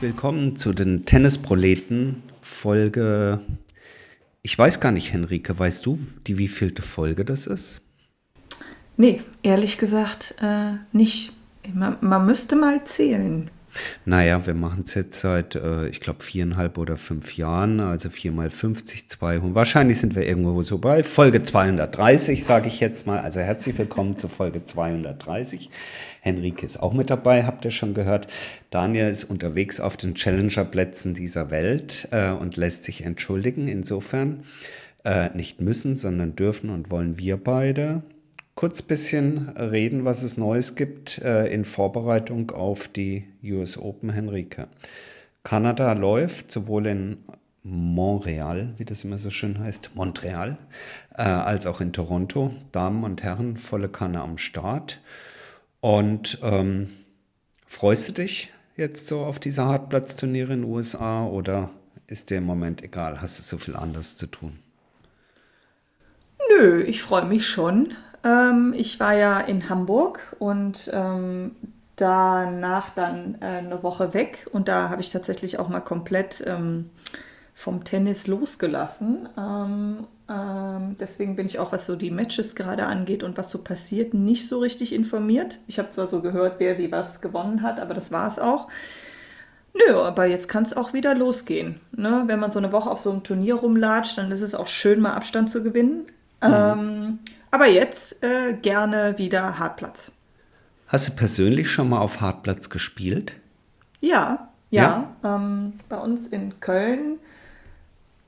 willkommen zu den Tennisproleten Folge. Ich weiß gar nicht, Henrike, weißt du, die wievielte Folge das ist? Nee, ehrlich gesagt äh, nicht. Man, man müsste mal zählen. Naja, wir machen es jetzt seit, äh, ich glaube, viereinhalb oder fünf Jahren, also vier mal 50, 200. Wahrscheinlich sind wir irgendwo so bei Folge 230, sage ich jetzt mal. Also herzlich willkommen zu Folge 230. Henrike ist auch mit dabei, habt ihr schon gehört. Daniel ist unterwegs auf den Challenger-Plätzen dieser Welt äh, und lässt sich entschuldigen. Insofern äh, nicht müssen, sondern dürfen und wollen wir beide kurz bisschen reden, was es Neues gibt äh, in Vorbereitung auf die US Open Henrike. Kanada läuft sowohl in Montreal, wie das immer so schön heißt, Montreal, äh, als auch in Toronto. Damen und Herren, volle Kanne am Start. Und ähm, freust du dich jetzt so auf diese Hartplatzturniere in den USA oder ist dir im Moment egal? Hast du so viel anderes zu tun? Nö, ich freue mich schon. Ähm, ich war ja in Hamburg und ähm, danach dann äh, eine Woche weg und da habe ich tatsächlich auch mal komplett ähm, vom Tennis losgelassen. Ähm, deswegen bin ich auch, was so die Matches gerade angeht und was so passiert, nicht so richtig informiert. Ich habe zwar so gehört, wer wie was gewonnen hat, aber das war es auch. Nö, aber jetzt kann es auch wieder losgehen. Ne? Wenn man so eine Woche auf so einem Turnier rumlatscht, dann ist es auch schön, mal Abstand zu gewinnen. Mhm. Ähm, aber jetzt äh, gerne wieder Hartplatz. Hast du persönlich schon mal auf Hartplatz gespielt? Ja, ja. ja? Ähm, bei uns in Köln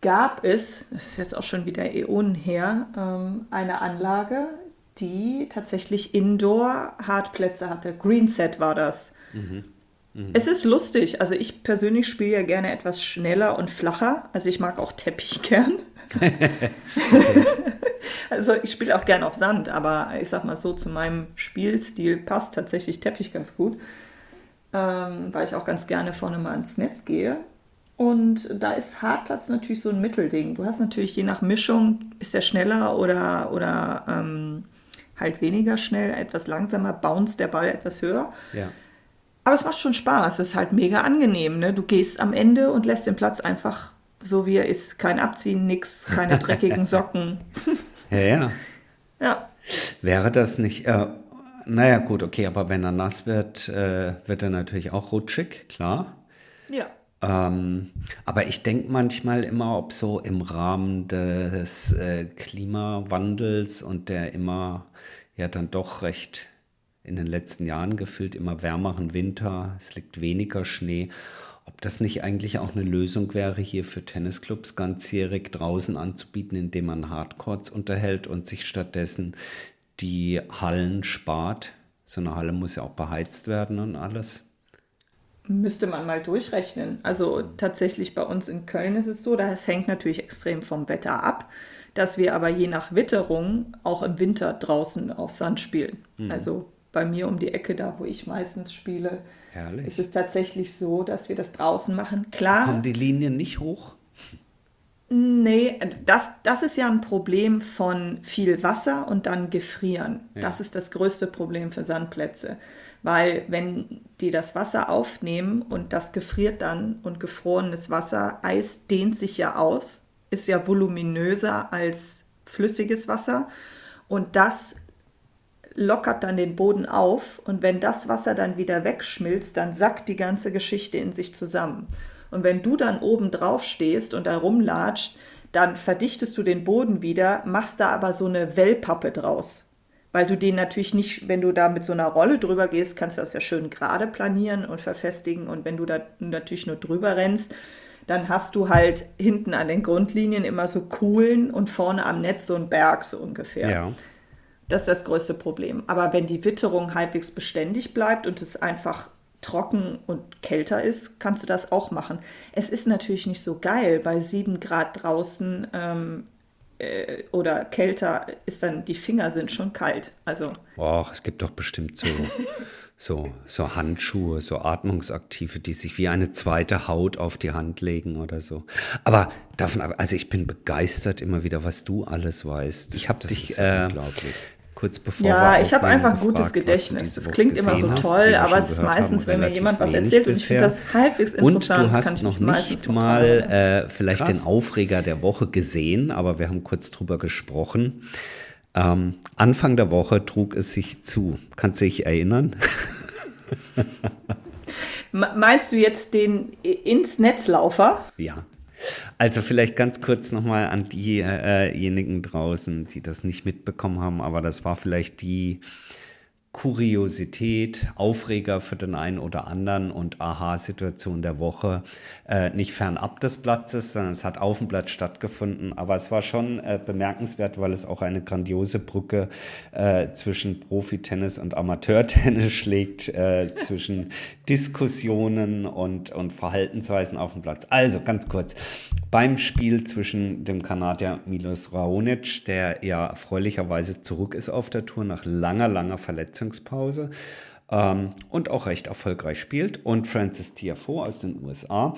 gab es, das ist jetzt auch schon wieder Äonen her, ähm, eine Anlage, die tatsächlich Indoor-Hartplätze hatte. Greenset war das. Mhm. Mhm. Es ist lustig. Also ich persönlich spiele ja gerne etwas schneller und flacher. Also ich mag auch Teppich gern. also ich spiele auch gern auf Sand, aber ich sag mal so, zu meinem Spielstil passt tatsächlich Teppich ganz gut, ähm, weil ich auch ganz gerne vorne mal ins Netz gehe. Und da ist Hartplatz natürlich so ein Mittelding. Du hast natürlich je nach Mischung, ist der schneller oder, oder ähm, halt weniger schnell, etwas langsamer, bounce der Ball etwas höher. Ja. Aber es macht schon Spaß, es ist halt mega angenehm. Ne? Du gehst am Ende und lässt den Platz einfach so wie er ist. Kein Abziehen, nix, keine dreckigen Socken. ja, ja. Ja. Wäre das nicht, äh, naja gut, okay, aber wenn er nass wird, äh, wird er natürlich auch rutschig, klar. Ja. Ähm, aber ich denke manchmal immer, ob so im Rahmen des äh, Klimawandels und der immer ja dann doch recht in den letzten Jahren gefühlt immer wärmeren Winter, es liegt weniger Schnee, ob das nicht eigentlich auch eine Lösung wäre, hier für Tennisclubs ganzjährig draußen anzubieten, indem man Hardcourts unterhält und sich stattdessen die Hallen spart. So eine Halle muss ja auch beheizt werden und alles. Müsste man mal durchrechnen. Also tatsächlich bei uns in Köln ist es so, das hängt natürlich extrem vom Wetter ab, dass wir aber je nach Witterung auch im Winter draußen auf Sand spielen. Mhm. Also bei mir um die Ecke, da wo ich meistens spiele, Herrlich. ist es tatsächlich so, dass wir das draußen machen. Klar. Kommen die Linien nicht hoch? Nee, das, das ist ja ein Problem von viel Wasser und dann gefrieren. Ja. Das ist das größte Problem für Sandplätze. Weil wenn die das Wasser aufnehmen und das gefriert dann und gefrorenes Wasser, Eis dehnt sich ja aus, ist ja voluminöser als flüssiges Wasser. Und das lockert dann den Boden auf und wenn das Wasser dann wieder wegschmilzt, dann sackt die ganze Geschichte in sich zusammen. Und wenn du dann oben drauf stehst und da rumlatscht, dann verdichtest du den Boden wieder, machst da aber so eine Wellpappe draus. Weil du den natürlich nicht, wenn du da mit so einer Rolle drüber gehst, kannst du das ja schön gerade planieren und verfestigen. Und wenn du da natürlich nur drüber rennst, dann hast du halt hinten an den Grundlinien immer so Kuhlen und vorne am Netz so ein Berg so ungefähr. Ja. Das ist das größte Problem. Aber wenn die Witterung halbwegs beständig bleibt und es einfach trocken und kälter ist, kannst du das auch machen. Es ist natürlich nicht so geil, bei sieben Grad draußen ähm, äh, oder kälter ist dann, die Finger sind schon kalt. Also. Och, es gibt doch bestimmt so, so, so Handschuhe, so atmungsaktive, die sich wie eine zweite Haut auf die Hand legen oder so. Aber davon, also ich bin begeistert immer wieder, was du alles weißt. Ich habe dich, äh, kurz bevor Ja, ich habe einfach gefragt, gutes Gedächtnis. Das klingt immer so toll, aber es ist meistens, wenn mir jemand was erzählt und ich finde das halbwegs interessant. Und du hast noch nicht mal äh, vielleicht Krass. den Aufreger der Woche gesehen, aber wir haben kurz drüber gesprochen. Ähm, Anfang der Woche trug es sich zu. Kannst du dich erinnern? Meinst du jetzt den ins Netzlaufer? Ja. Also vielleicht ganz kurz nochmal an diejenigen äh, draußen, die das nicht mitbekommen haben, aber das war vielleicht die Kuriosität, Aufreger für den einen oder anderen und Aha-Situation der Woche äh, nicht fernab des Platzes, sondern es hat auf dem Platz stattgefunden. Aber es war schon äh, bemerkenswert, weil es auch eine grandiose Brücke äh, zwischen Profitennis und Amateurtennis schlägt, äh, zwischen Diskussionen und, und Verhaltensweisen auf dem Platz. Also ganz kurz, beim Spiel zwischen dem Kanadier Milos Raonic, der ja erfreulicherweise zurück ist auf der Tour nach langer, langer Verletzungspause ähm, und auch recht erfolgreich spielt, und Francis Tiafoe aus den USA,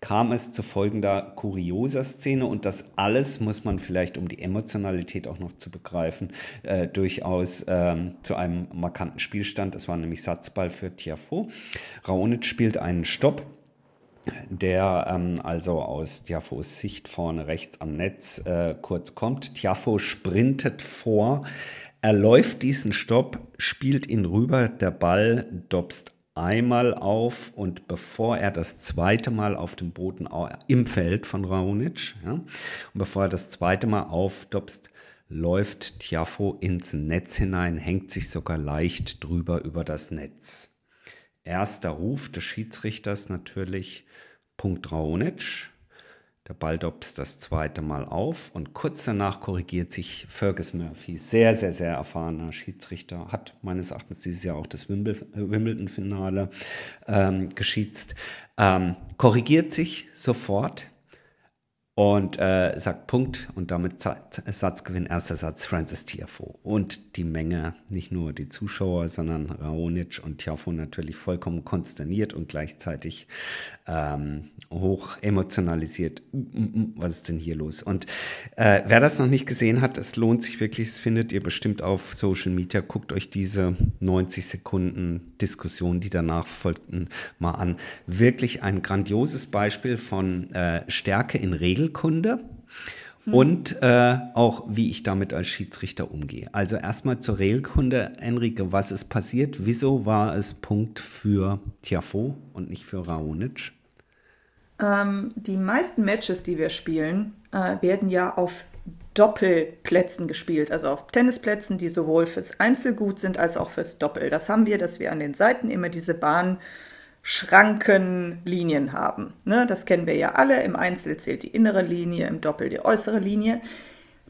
kam es zu folgender kurioser Szene und das alles muss man vielleicht, um die Emotionalität auch noch zu begreifen, äh, durchaus ähm, zu einem markanten Spielstand. Es war nämlich Satzball für Tiafoe. Raonic spielt einen Stopp der ähm, also aus Tiafos Sicht vorne rechts am Netz äh, kurz kommt. Tiafo sprintet vor, er läuft diesen Stopp, spielt ihn rüber, der Ball dobst einmal auf und bevor er das zweite Mal auf dem Boden im Feld von Raonic, ja, und bevor er das zweite Mal aufdobst, läuft Tiafo ins Netz hinein, hängt sich sogar leicht drüber über das Netz. Erster Ruf des Schiedsrichters natürlich Punkt Raonic. Der Ball dobst das zweite Mal auf und kurz danach korrigiert sich Fergus Murphy. Sehr, sehr, sehr erfahrener Schiedsrichter. Hat meines Erachtens dieses Jahr auch das Wimbledon-Finale ähm, geschießt. Ähm, korrigiert sich sofort und äh, sagt Punkt und damit Satzgewinn, erster Satz Francis Tiafoe. Und die Menge, nicht nur die Zuschauer, sondern Raonic und Tiafoe natürlich vollkommen konsterniert und gleichzeitig ähm, hoch emotionalisiert. Was ist denn hier los? Und äh, wer das noch nicht gesehen hat, es lohnt sich wirklich, das findet ihr bestimmt auf Social Media. Guckt euch diese 90 Sekunden Diskussion, die danach folgten, mal an. Wirklich ein grandioses Beispiel von äh, Stärke in Regelkunde und äh, auch wie ich damit als Schiedsrichter umgehe. Also erstmal zur Regelkunde, Enrique, was ist passiert? Wieso war es Punkt für Tiafo und nicht für Raonic? Ähm, die meisten Matches, die wir spielen, äh, werden ja auf Doppelplätzen gespielt, also auf Tennisplätzen, die sowohl fürs Einzel gut sind als auch fürs Doppel. Das haben wir, dass wir an den Seiten immer diese Bahnschrankenlinien haben. Ne, das kennen wir ja alle. Im Einzel zählt die innere Linie, im Doppel die äußere Linie.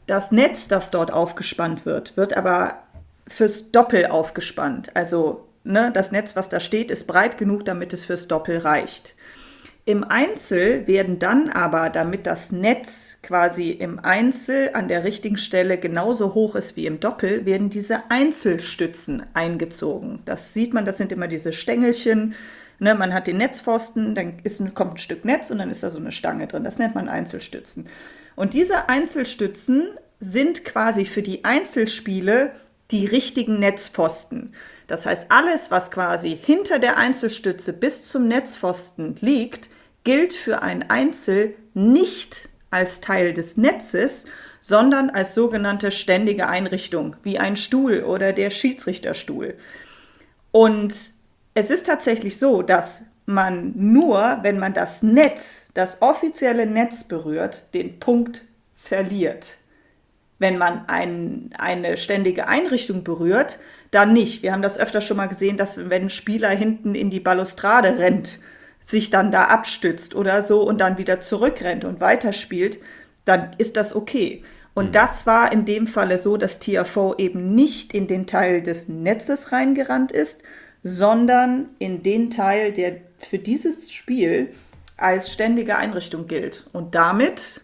Das Netz, das dort aufgespannt wird, wird aber fürs Doppel aufgespannt. Also ne, das Netz, was da steht, ist breit genug, damit es fürs Doppel reicht. Im Einzel werden dann aber, damit das Netz quasi im Einzel an der richtigen Stelle genauso hoch ist wie im Doppel, werden diese Einzelstützen eingezogen. Das sieht man, das sind immer diese Stängelchen. Ne, man hat den Netzpfosten, dann ist, kommt ein Stück Netz und dann ist da so eine Stange drin. Das nennt man Einzelstützen. Und diese Einzelstützen sind quasi für die Einzelspiele die richtigen Netzpfosten. Das heißt, alles, was quasi hinter der Einzelstütze bis zum Netzpfosten liegt, gilt für ein Einzel nicht als Teil des Netzes, sondern als sogenannte ständige Einrichtung, wie ein Stuhl oder der Schiedsrichterstuhl. Und es ist tatsächlich so, dass man nur, wenn man das Netz, das offizielle Netz berührt, den Punkt verliert. Wenn man ein, eine ständige Einrichtung berührt, dann nicht. Wir haben das öfter schon mal gesehen, dass wenn ein Spieler hinten in die Balustrade rennt sich dann da abstützt oder so und dann wieder zurückrennt und weiterspielt, dann ist das okay. Und mhm. das war in dem Falle so, dass TFO eben nicht in den Teil des Netzes reingerannt ist, sondern in den Teil, der für dieses Spiel als ständige Einrichtung gilt. Und damit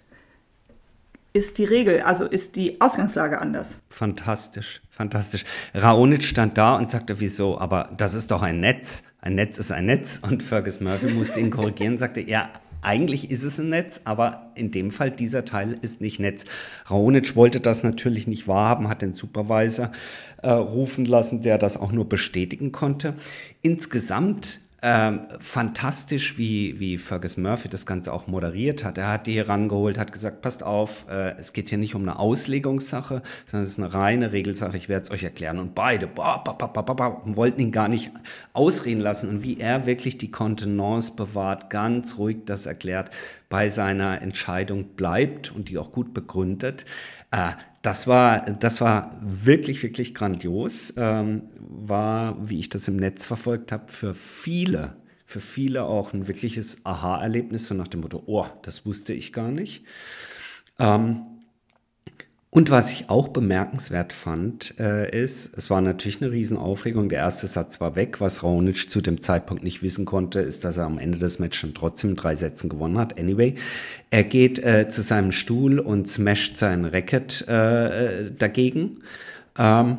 ist die Regel, also ist die Ausgangslage anders. Fantastisch, fantastisch. Raonic stand da und sagte, wieso, aber das ist doch ein Netz ein Netz ist ein Netz und Fergus Murphy musste ihn korrigieren, sagte, ja, eigentlich ist es ein Netz, aber in dem Fall dieser Teil ist nicht Netz. Raonic wollte das natürlich nicht wahrhaben, hat den Supervisor äh, rufen lassen, der das auch nur bestätigen konnte. Insgesamt ähm, fantastisch, wie, wie Fergus Murphy das Ganze auch moderiert hat. Er hat die hier rangeholt, hat gesagt, passt auf, äh, es geht hier nicht um eine Auslegungssache, sondern es ist eine reine Regelsache, ich werde es euch erklären. Und beide bah, bah, bah, wollten ihn gar nicht ausreden lassen. Und wie er wirklich die Kontenance bewahrt, ganz ruhig das erklärt, bei seiner Entscheidung bleibt und die auch gut begründet. Äh, das war, das war wirklich, wirklich grandios. Ähm, war, wie ich das im Netz verfolgt habe, für viele, für viele auch ein wirkliches Aha-Erlebnis, so nach dem Motto, oh, das wusste ich gar nicht. Ähm, und was ich auch bemerkenswert fand, äh, ist, es war natürlich eine Riesenaufregung. Der erste Satz war weg. Was Raonic zu dem Zeitpunkt nicht wissen konnte, ist, dass er am Ende des Matches schon trotzdem drei Sätzen gewonnen hat. Anyway, er geht äh, zu seinem Stuhl und smasht sein Racket äh, dagegen. Ähm,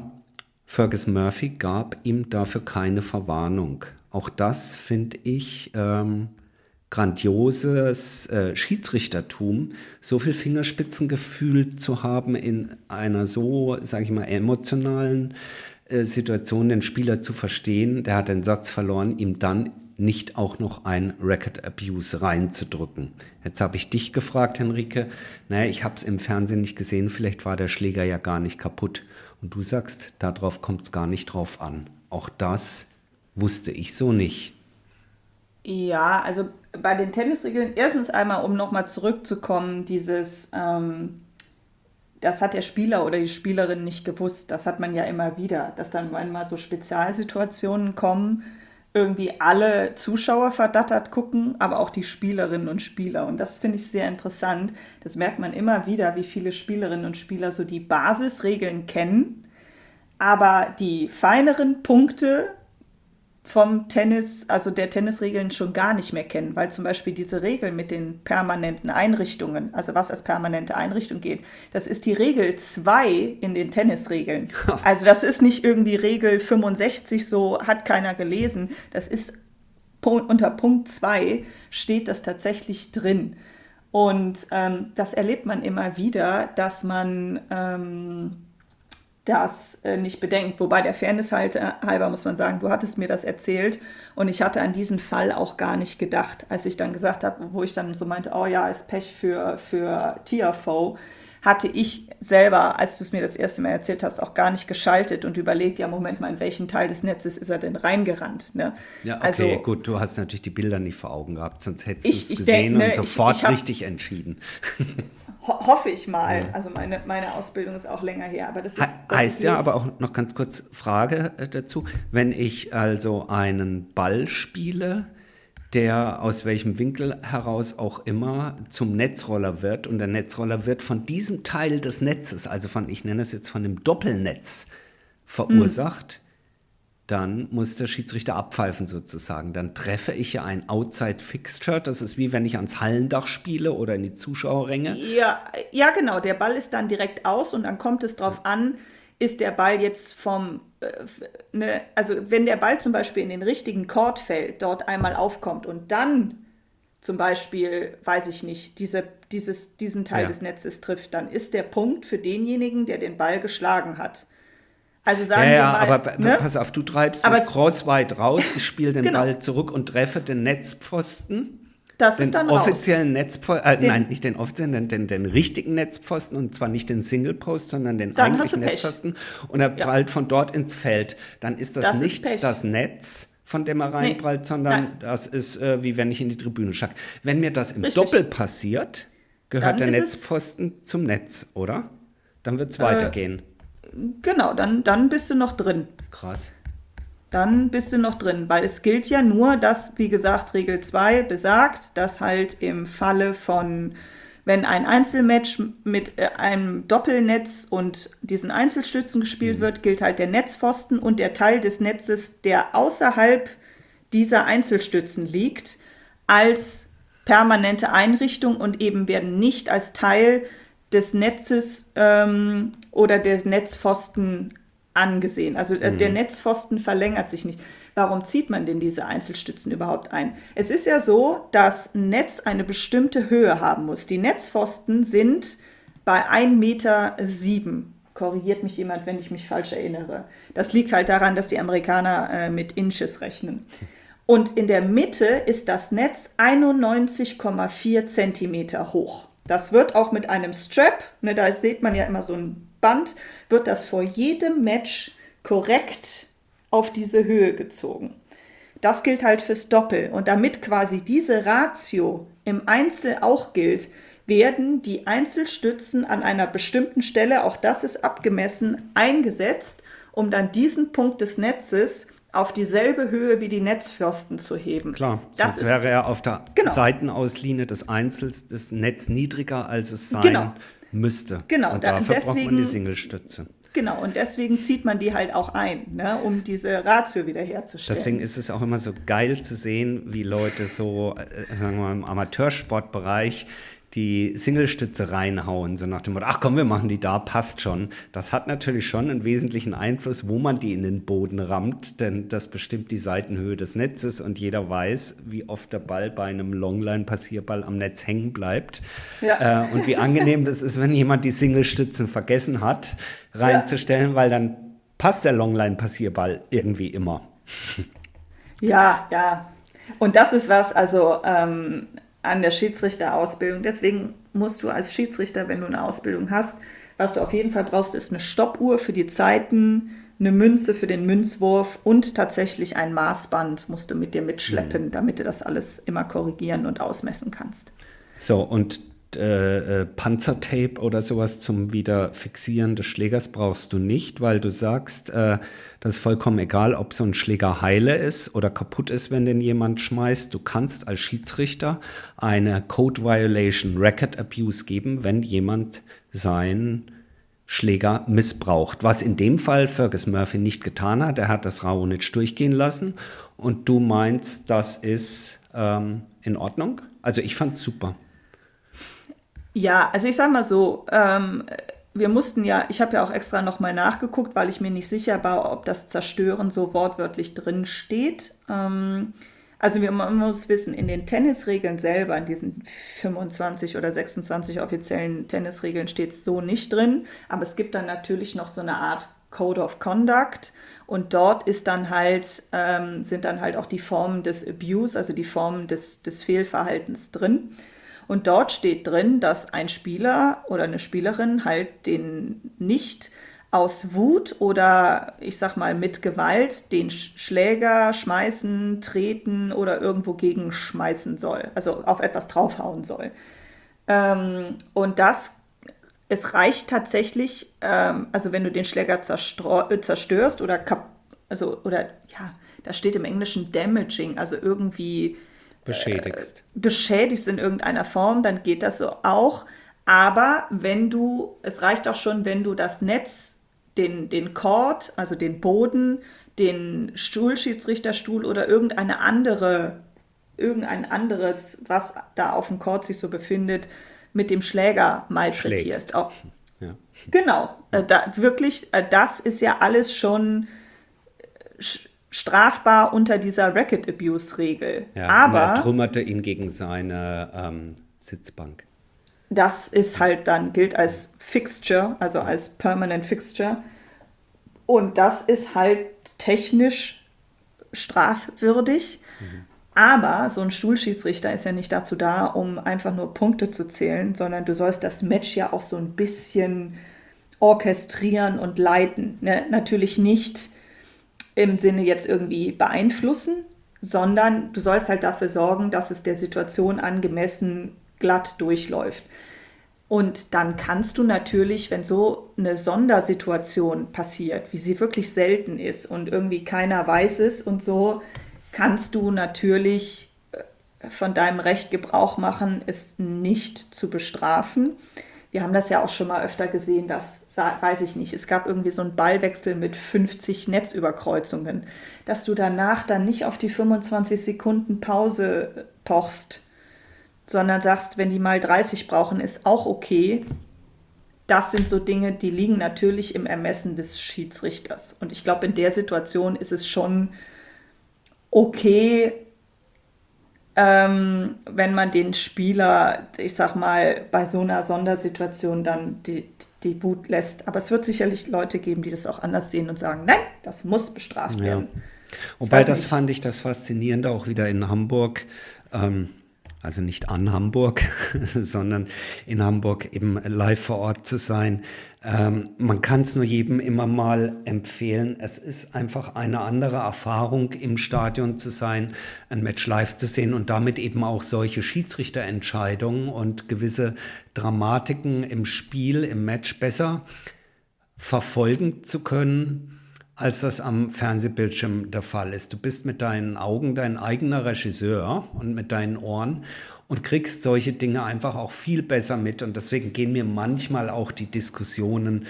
Fergus Murphy gab ihm dafür keine Verwarnung. Auch das finde ich ähm, grandioses äh, Schiedsrichtertum, so viel Fingerspitzengefühl zu haben in einer so, sage ich mal, emotionalen äh, Situation, den Spieler zu verstehen, der hat den Satz verloren, ihm dann nicht auch noch ein Record Abuse reinzudrücken. Jetzt habe ich dich gefragt, Henrike, naja, ich habe es im Fernsehen nicht gesehen, vielleicht war der Schläger ja gar nicht kaputt. Und du sagst, darauf kommt es gar nicht drauf an. Auch das wusste ich so nicht. Ja, also bei den Tennisregeln, erstens einmal, um nochmal zurückzukommen, dieses, ähm, das hat der Spieler oder die Spielerin nicht gewusst. Das hat man ja immer wieder, dass dann einmal so Spezialsituationen kommen, irgendwie alle Zuschauer verdattert gucken, aber auch die Spielerinnen und Spieler. Und das finde ich sehr interessant. Das merkt man immer wieder, wie viele Spielerinnen und Spieler so die Basisregeln kennen, aber die feineren Punkte vom Tennis, also der Tennisregeln schon gar nicht mehr kennen, weil zum Beispiel diese Regel mit den permanenten Einrichtungen, also was als permanente Einrichtung geht, das ist die Regel 2 in den Tennisregeln. Also das ist nicht irgendwie Regel 65, so hat keiner gelesen, das ist unter Punkt 2 steht das tatsächlich drin. Und ähm, das erlebt man immer wieder, dass man ähm, das äh, nicht bedenkt. Wobei der Fairness halber muss man sagen, du hattest mir das erzählt und ich hatte an diesen Fall auch gar nicht gedacht. Als ich dann gesagt habe, wo ich dann so meinte, oh ja, ist Pech für, für TFO, hatte ich selber, als du es mir das erste Mal erzählt hast, auch gar nicht geschaltet und überlegt, ja, Moment mal, in welchen Teil des Netzes ist er denn reingerannt? Ne? Ja, okay, also, gut, du hast natürlich die Bilder nicht vor Augen gehabt, sonst hättest du es gesehen denk, ne, und sofort ich, ich hab, richtig entschieden. ho hoffe ich mal. Ja. Also meine, meine Ausbildung ist auch länger her. Aber das ist, das heißt ist ja aber auch noch ganz kurz Frage äh, dazu. Wenn ich also einen Ball spiele, der aus welchem Winkel heraus auch immer zum Netzroller wird und der Netzroller wird von diesem Teil des Netzes, also von, ich nenne es jetzt von dem Doppelnetz, verursacht, dann muss der Schiedsrichter abpfeifen sozusagen. Dann treffe ich ja ein Outside-Fixture. Das ist wie wenn ich ans Hallendach spiele oder in die Zuschauerränge. Ja, ja, genau. Der Ball ist dann direkt aus und dann kommt es darauf an, ist der Ball jetzt vom, äh, ne, also wenn der Ball zum Beispiel in den richtigen Chord fällt, dort einmal aufkommt und dann zum Beispiel, weiß ich nicht, diese, dieses, diesen Teil ja. des Netzes trifft, dann ist der Punkt für denjenigen, der den Ball geschlagen hat. Also sagen ja, ja, wir mal, aber ne? pass auf, du treibst aber mich crossweit raus, ich spiele den genau. Ball zurück und treffe den Netzpfosten. Das den ist dann offiziellen Netzpfosten, äh, nein, nicht den offiziellen, den, den, den, richtigen Netzpfosten und zwar nicht den Single Post, sondern den dann eigentlichen Netzpfosten und er ja. prallt von dort ins Feld. Dann ist das, das nicht ist das Netz, von dem er reinprallt, nee. sondern nein. das ist äh, wie wenn ich in die Tribüne schlag. Wenn mir das im Richtig. Doppel passiert, gehört dann der Netzpfosten zum Netz, oder? Dann wird es äh, weitergehen. Genau, dann, dann bist du noch drin. Krass. Dann bist du noch drin, weil es gilt ja nur, dass, wie gesagt, Regel 2 besagt, dass halt im Falle von, wenn ein Einzelmatch mit äh, einem Doppelnetz und diesen Einzelstützen gespielt mhm. wird, gilt halt der Netzpfosten und der Teil des Netzes, der außerhalb dieser Einzelstützen liegt, als permanente Einrichtung und eben werden nicht als Teil des Netzes ähm, oder des Netzpfosten angesehen. Also äh, mhm. der Netzpfosten verlängert sich nicht. Warum zieht man denn diese Einzelstützen überhaupt ein? Es ist ja so, dass ein Netz eine bestimmte Höhe haben muss. Die Netzpfosten sind bei 1,07 Meter. Korrigiert mich jemand, wenn ich mich falsch erinnere. Das liegt halt daran, dass die Amerikaner äh, mit Inches rechnen. Und in der Mitte ist das Netz 91,4 Zentimeter hoch. Das wird auch mit einem Strap, ne, da sieht man ja immer so ein Band, wird das vor jedem Match korrekt auf diese Höhe gezogen. Das gilt halt fürs Doppel. Und damit quasi diese Ratio im Einzel auch gilt, werden die Einzelstützen an einer bestimmten Stelle, auch das ist abgemessen, eingesetzt, um dann diesen Punkt des Netzes auf dieselbe Höhe wie die Netzfürsten zu heben. Klar, das sonst wäre ja auf der genau. Seitenauslinie des Einzels das Netz niedriger, als es sein genau. müsste. Genau, und dafür deswegen, braucht man die Singlestütze. Genau, und deswegen zieht man die halt auch ein, ne, um diese Ratio wiederherzustellen. Deswegen ist es auch immer so geil zu sehen, wie Leute so, äh, sagen wir mal, im Amateursportbereich die Singlestütze reinhauen, so nach dem Motto, ach komm, wir machen die da, passt schon. Das hat natürlich schon einen wesentlichen Einfluss, wo man die in den Boden rammt, denn das bestimmt die Seitenhöhe des Netzes und jeder weiß, wie oft der Ball bei einem Longline-Passierball am Netz hängen bleibt. Ja. Äh, und wie angenehm das ist, wenn jemand die Singlestützen vergessen hat, reinzustellen, ja. weil dann passt der Longline-Passierball irgendwie immer. Ja, ja. Und das ist was, also ähm, an der Schiedsrichterausbildung. Deswegen musst du als Schiedsrichter, wenn du eine Ausbildung hast, was du auf jeden Fall brauchst, ist eine Stoppuhr für die Zeiten, eine Münze für den Münzwurf und tatsächlich ein Maßband musst du mit dir mitschleppen, mhm. damit du das alles immer korrigieren und ausmessen kannst. So, und äh, äh, Panzertape oder sowas zum Wiederfixieren des Schlägers brauchst du nicht, weil du sagst, äh, das ist vollkommen egal, ob so ein Schläger heile ist oder kaputt ist, wenn den jemand schmeißt. Du kannst als Schiedsrichter eine Code Violation Record Abuse geben, wenn jemand seinen Schläger missbraucht. Was in dem Fall Fergus Murphy nicht getan hat. Er hat das Raonic durchgehen lassen. Und du meinst, das ist ähm, in Ordnung? Also ich fand es super. Ja, also ich sag mal so, ähm, wir mussten ja, ich habe ja auch extra nochmal nachgeguckt, weil ich mir nicht sicher war, ob das Zerstören so wortwörtlich drin steht. Ähm, also wir, man muss wissen, in den Tennisregeln selber, in diesen 25 oder 26 offiziellen Tennisregeln steht es so nicht drin, aber es gibt dann natürlich noch so eine Art Code of Conduct und dort ist dann halt, ähm, sind dann halt auch die Formen des Abuse, also die Formen des, des Fehlverhaltens drin. Und dort steht drin, dass ein Spieler oder eine Spielerin halt den nicht aus Wut oder ich sag mal mit Gewalt den Schläger schmeißen, treten oder irgendwo gegen schmeißen soll, also auf etwas draufhauen soll. Ähm, und das, es reicht tatsächlich, ähm, also wenn du den Schläger äh, zerstörst oder also oder ja, da steht im Englischen damaging, also irgendwie beschädigst. Äh, beschädigst in irgendeiner Form, dann geht das so auch. Aber wenn du, es reicht auch schon, wenn du das Netz, den, den Chord, also den Boden, den Stuhlschiedsrichterstuhl oder irgendeine andere, irgendein anderes, was da auf dem Chord sich so befindet, mit dem Schläger malträtierst. Auch, ja. Genau, äh, da, wirklich, äh, das ist ja alles schon strafbar unter dieser Racket Abuse Regel. Ja, Aber er trümmerte ihn gegen seine ähm, Sitzbank. Das ist halt dann gilt als Fixture, also als Permanent Fixture. Und das ist halt technisch strafwürdig. Mhm. Aber so ein Stuhlschiedsrichter ist ja nicht dazu da, um einfach nur Punkte zu zählen, sondern du sollst das Match ja auch so ein bisschen orchestrieren und leiten. Ne? Natürlich nicht im Sinne jetzt irgendwie beeinflussen, sondern du sollst halt dafür sorgen, dass es der Situation angemessen glatt durchläuft. Und dann kannst du natürlich, wenn so eine Sondersituation passiert, wie sie wirklich selten ist und irgendwie keiner weiß es und so, kannst du natürlich äh, von deinem Recht Gebrauch machen, es nicht zu bestrafen wir haben das ja auch schon mal öfter gesehen, das weiß ich nicht. Es gab irgendwie so einen Ballwechsel mit 50 Netzüberkreuzungen, dass du danach dann nicht auf die 25 Sekunden Pause pochst, sondern sagst, wenn die mal 30 brauchen, ist auch okay. Das sind so Dinge, die liegen natürlich im Ermessen des Schiedsrichters. Und ich glaube, in der Situation ist es schon okay, ähm, wenn man den Spieler, ich sag mal, bei so einer Sondersituation dann die, die Boot lässt. Aber es wird sicherlich Leute geben, die das auch anders sehen und sagen, nein, das muss bestraft ja. werden. Wobei das nicht. fand ich das Faszinierende auch wieder in Hamburg. Ähm, also nicht an Hamburg, sondern in Hamburg eben live vor Ort zu sein. Ähm, man kann es nur jedem immer mal empfehlen. Es ist einfach eine andere Erfahrung, im Stadion zu sein, ein Match live zu sehen und damit eben auch solche Schiedsrichterentscheidungen und gewisse Dramatiken im Spiel, im Match besser verfolgen zu können als das am Fernsehbildschirm der Fall ist. Du bist mit deinen Augen dein eigener Regisseur und mit deinen Ohren und kriegst solche Dinge einfach auch viel besser mit. Und deswegen gehen mir manchmal auch die Diskussionen,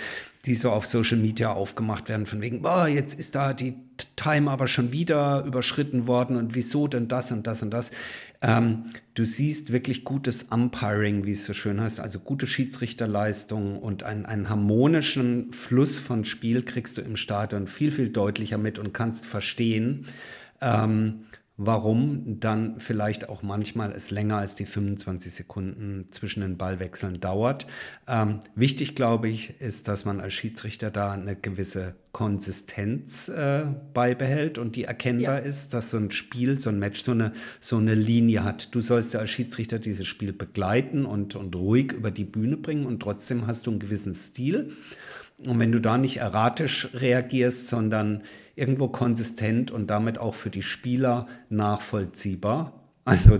die so auf Social Media aufgemacht werden, von wegen, boah, jetzt ist da die Time aber schon wieder überschritten worden und wieso denn das und das und das. Ähm, du siehst wirklich gutes Umpiring, wie es so schön heißt, also gute Schiedsrichterleistung und einen, einen harmonischen Fluss von Spiel kriegst du im Stadion viel, viel deutlicher mit und kannst verstehen, ähm, warum dann vielleicht auch manchmal es länger als die 25 Sekunden zwischen den Ballwechseln dauert. Ähm, wichtig, glaube ich, ist, dass man als Schiedsrichter da eine gewisse Konsistenz äh, beibehält und die erkennbar ja. ist, dass so ein Spiel, so ein Match so eine, so eine Linie hat. Du sollst ja als Schiedsrichter dieses Spiel begleiten und, und ruhig über die Bühne bringen und trotzdem hast du einen gewissen Stil. Und wenn du da nicht erratisch reagierst, sondern irgendwo konsistent und damit auch für die Spieler nachvollziehbar. Also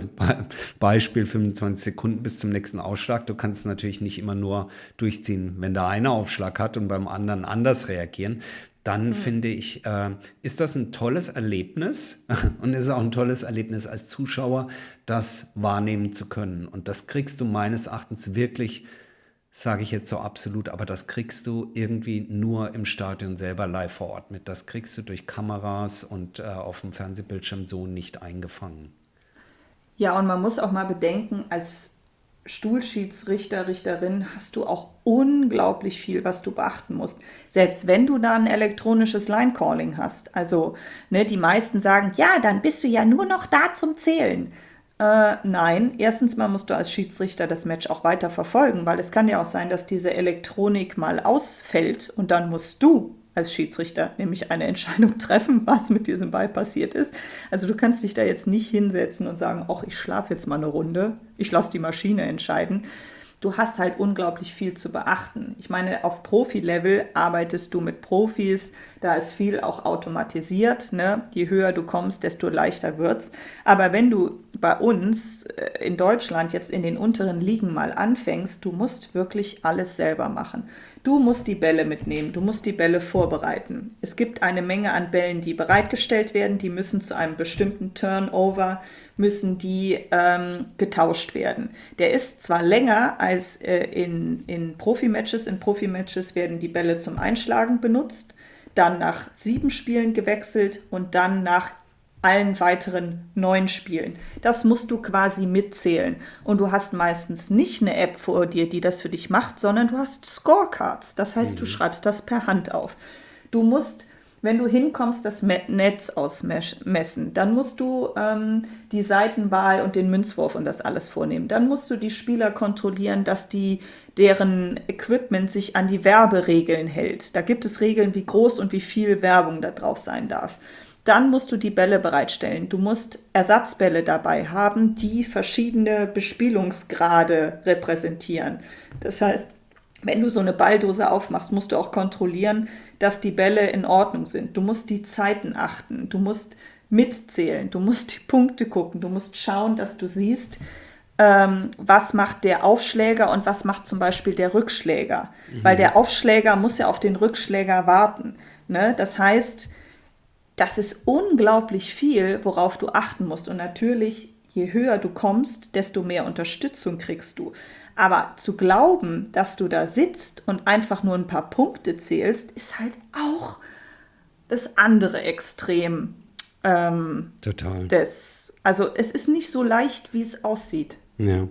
Beispiel 25 Sekunden bis zum nächsten Ausschlag. Du kannst natürlich nicht immer nur durchziehen, wenn der eine Aufschlag hat und beim anderen anders reagieren. Dann mhm. finde ich, äh, ist das ein tolles Erlebnis und ist auch ein tolles Erlebnis als Zuschauer, das wahrnehmen zu können. Und das kriegst du meines Erachtens wirklich sage ich jetzt so absolut, aber das kriegst du irgendwie nur im Stadion selber live vor Ort mit. Das kriegst du durch Kameras und äh, auf dem Fernsehbildschirm so nicht eingefangen. Ja, und man muss auch mal bedenken, als Stuhlschiedsrichter, Richterin hast du auch unglaublich viel, was du beachten musst. Selbst wenn du da ein elektronisches Line-Calling hast. Also, ne, die meisten sagen, ja, dann bist du ja nur noch da zum Zählen. Äh, nein, erstens mal musst du als Schiedsrichter das Match auch weiter verfolgen, weil es kann ja auch sein, dass diese Elektronik mal ausfällt und dann musst du als Schiedsrichter nämlich eine Entscheidung treffen, was mit diesem Ball passiert ist. Also du kannst dich da jetzt nicht hinsetzen und sagen, ach, ich schlafe jetzt mal eine Runde, ich lasse die Maschine entscheiden, du hast halt unglaublich viel zu beachten. Ich meine, auf Profi-Level arbeitest du mit Profis, da ist viel auch automatisiert. Ne? Je höher du kommst, desto leichter wird's. Aber wenn du bei uns äh, in Deutschland jetzt in den unteren Ligen mal anfängst, du musst wirklich alles selber machen. Du musst die Bälle mitnehmen, du musst die Bälle vorbereiten. Es gibt eine Menge an Bällen, die bereitgestellt werden, die müssen zu einem bestimmten Turnover, müssen die ähm, getauscht werden. Der ist zwar länger als äh, in, in Profimatches, in Profimatches werden die Bälle zum Einschlagen benutzt, dann nach sieben Spielen gewechselt und dann nach allen weiteren neun Spielen. Das musst du quasi mitzählen. Und du hast meistens nicht eine App vor dir, die das für dich macht, sondern du hast Scorecards. Das heißt, mhm. du schreibst das per Hand auf. Du musst, wenn du hinkommst, das Netz ausmessen. Dann musst du ähm, die Seitenwahl und den Münzwurf und das alles vornehmen. Dann musst du die Spieler kontrollieren, dass die deren Equipment sich an die Werberegeln hält. Da gibt es Regeln, wie groß und wie viel Werbung da drauf sein darf. Dann musst du die Bälle bereitstellen. Du musst Ersatzbälle dabei haben, die verschiedene Bespielungsgrade repräsentieren. Das heißt, wenn du so eine Balldose aufmachst, musst du auch kontrollieren, dass die Bälle in Ordnung sind. Du musst die Zeiten achten. Du musst mitzählen. Du musst die Punkte gucken. Du musst schauen, dass du siehst, ähm, was macht der Aufschläger und was macht zum Beispiel der Rückschläger. Mhm. Weil der Aufschläger muss ja auf den Rückschläger warten. Ne? Das heißt, das ist unglaublich viel, worauf du achten musst. Und natürlich, je höher du kommst, desto mehr Unterstützung kriegst du. Aber zu glauben, dass du da sitzt und einfach nur ein paar Punkte zählst, ist halt auch das andere Extrem. Ähm, Total. Des, also es ist nicht so leicht, wie es aussieht. Ja.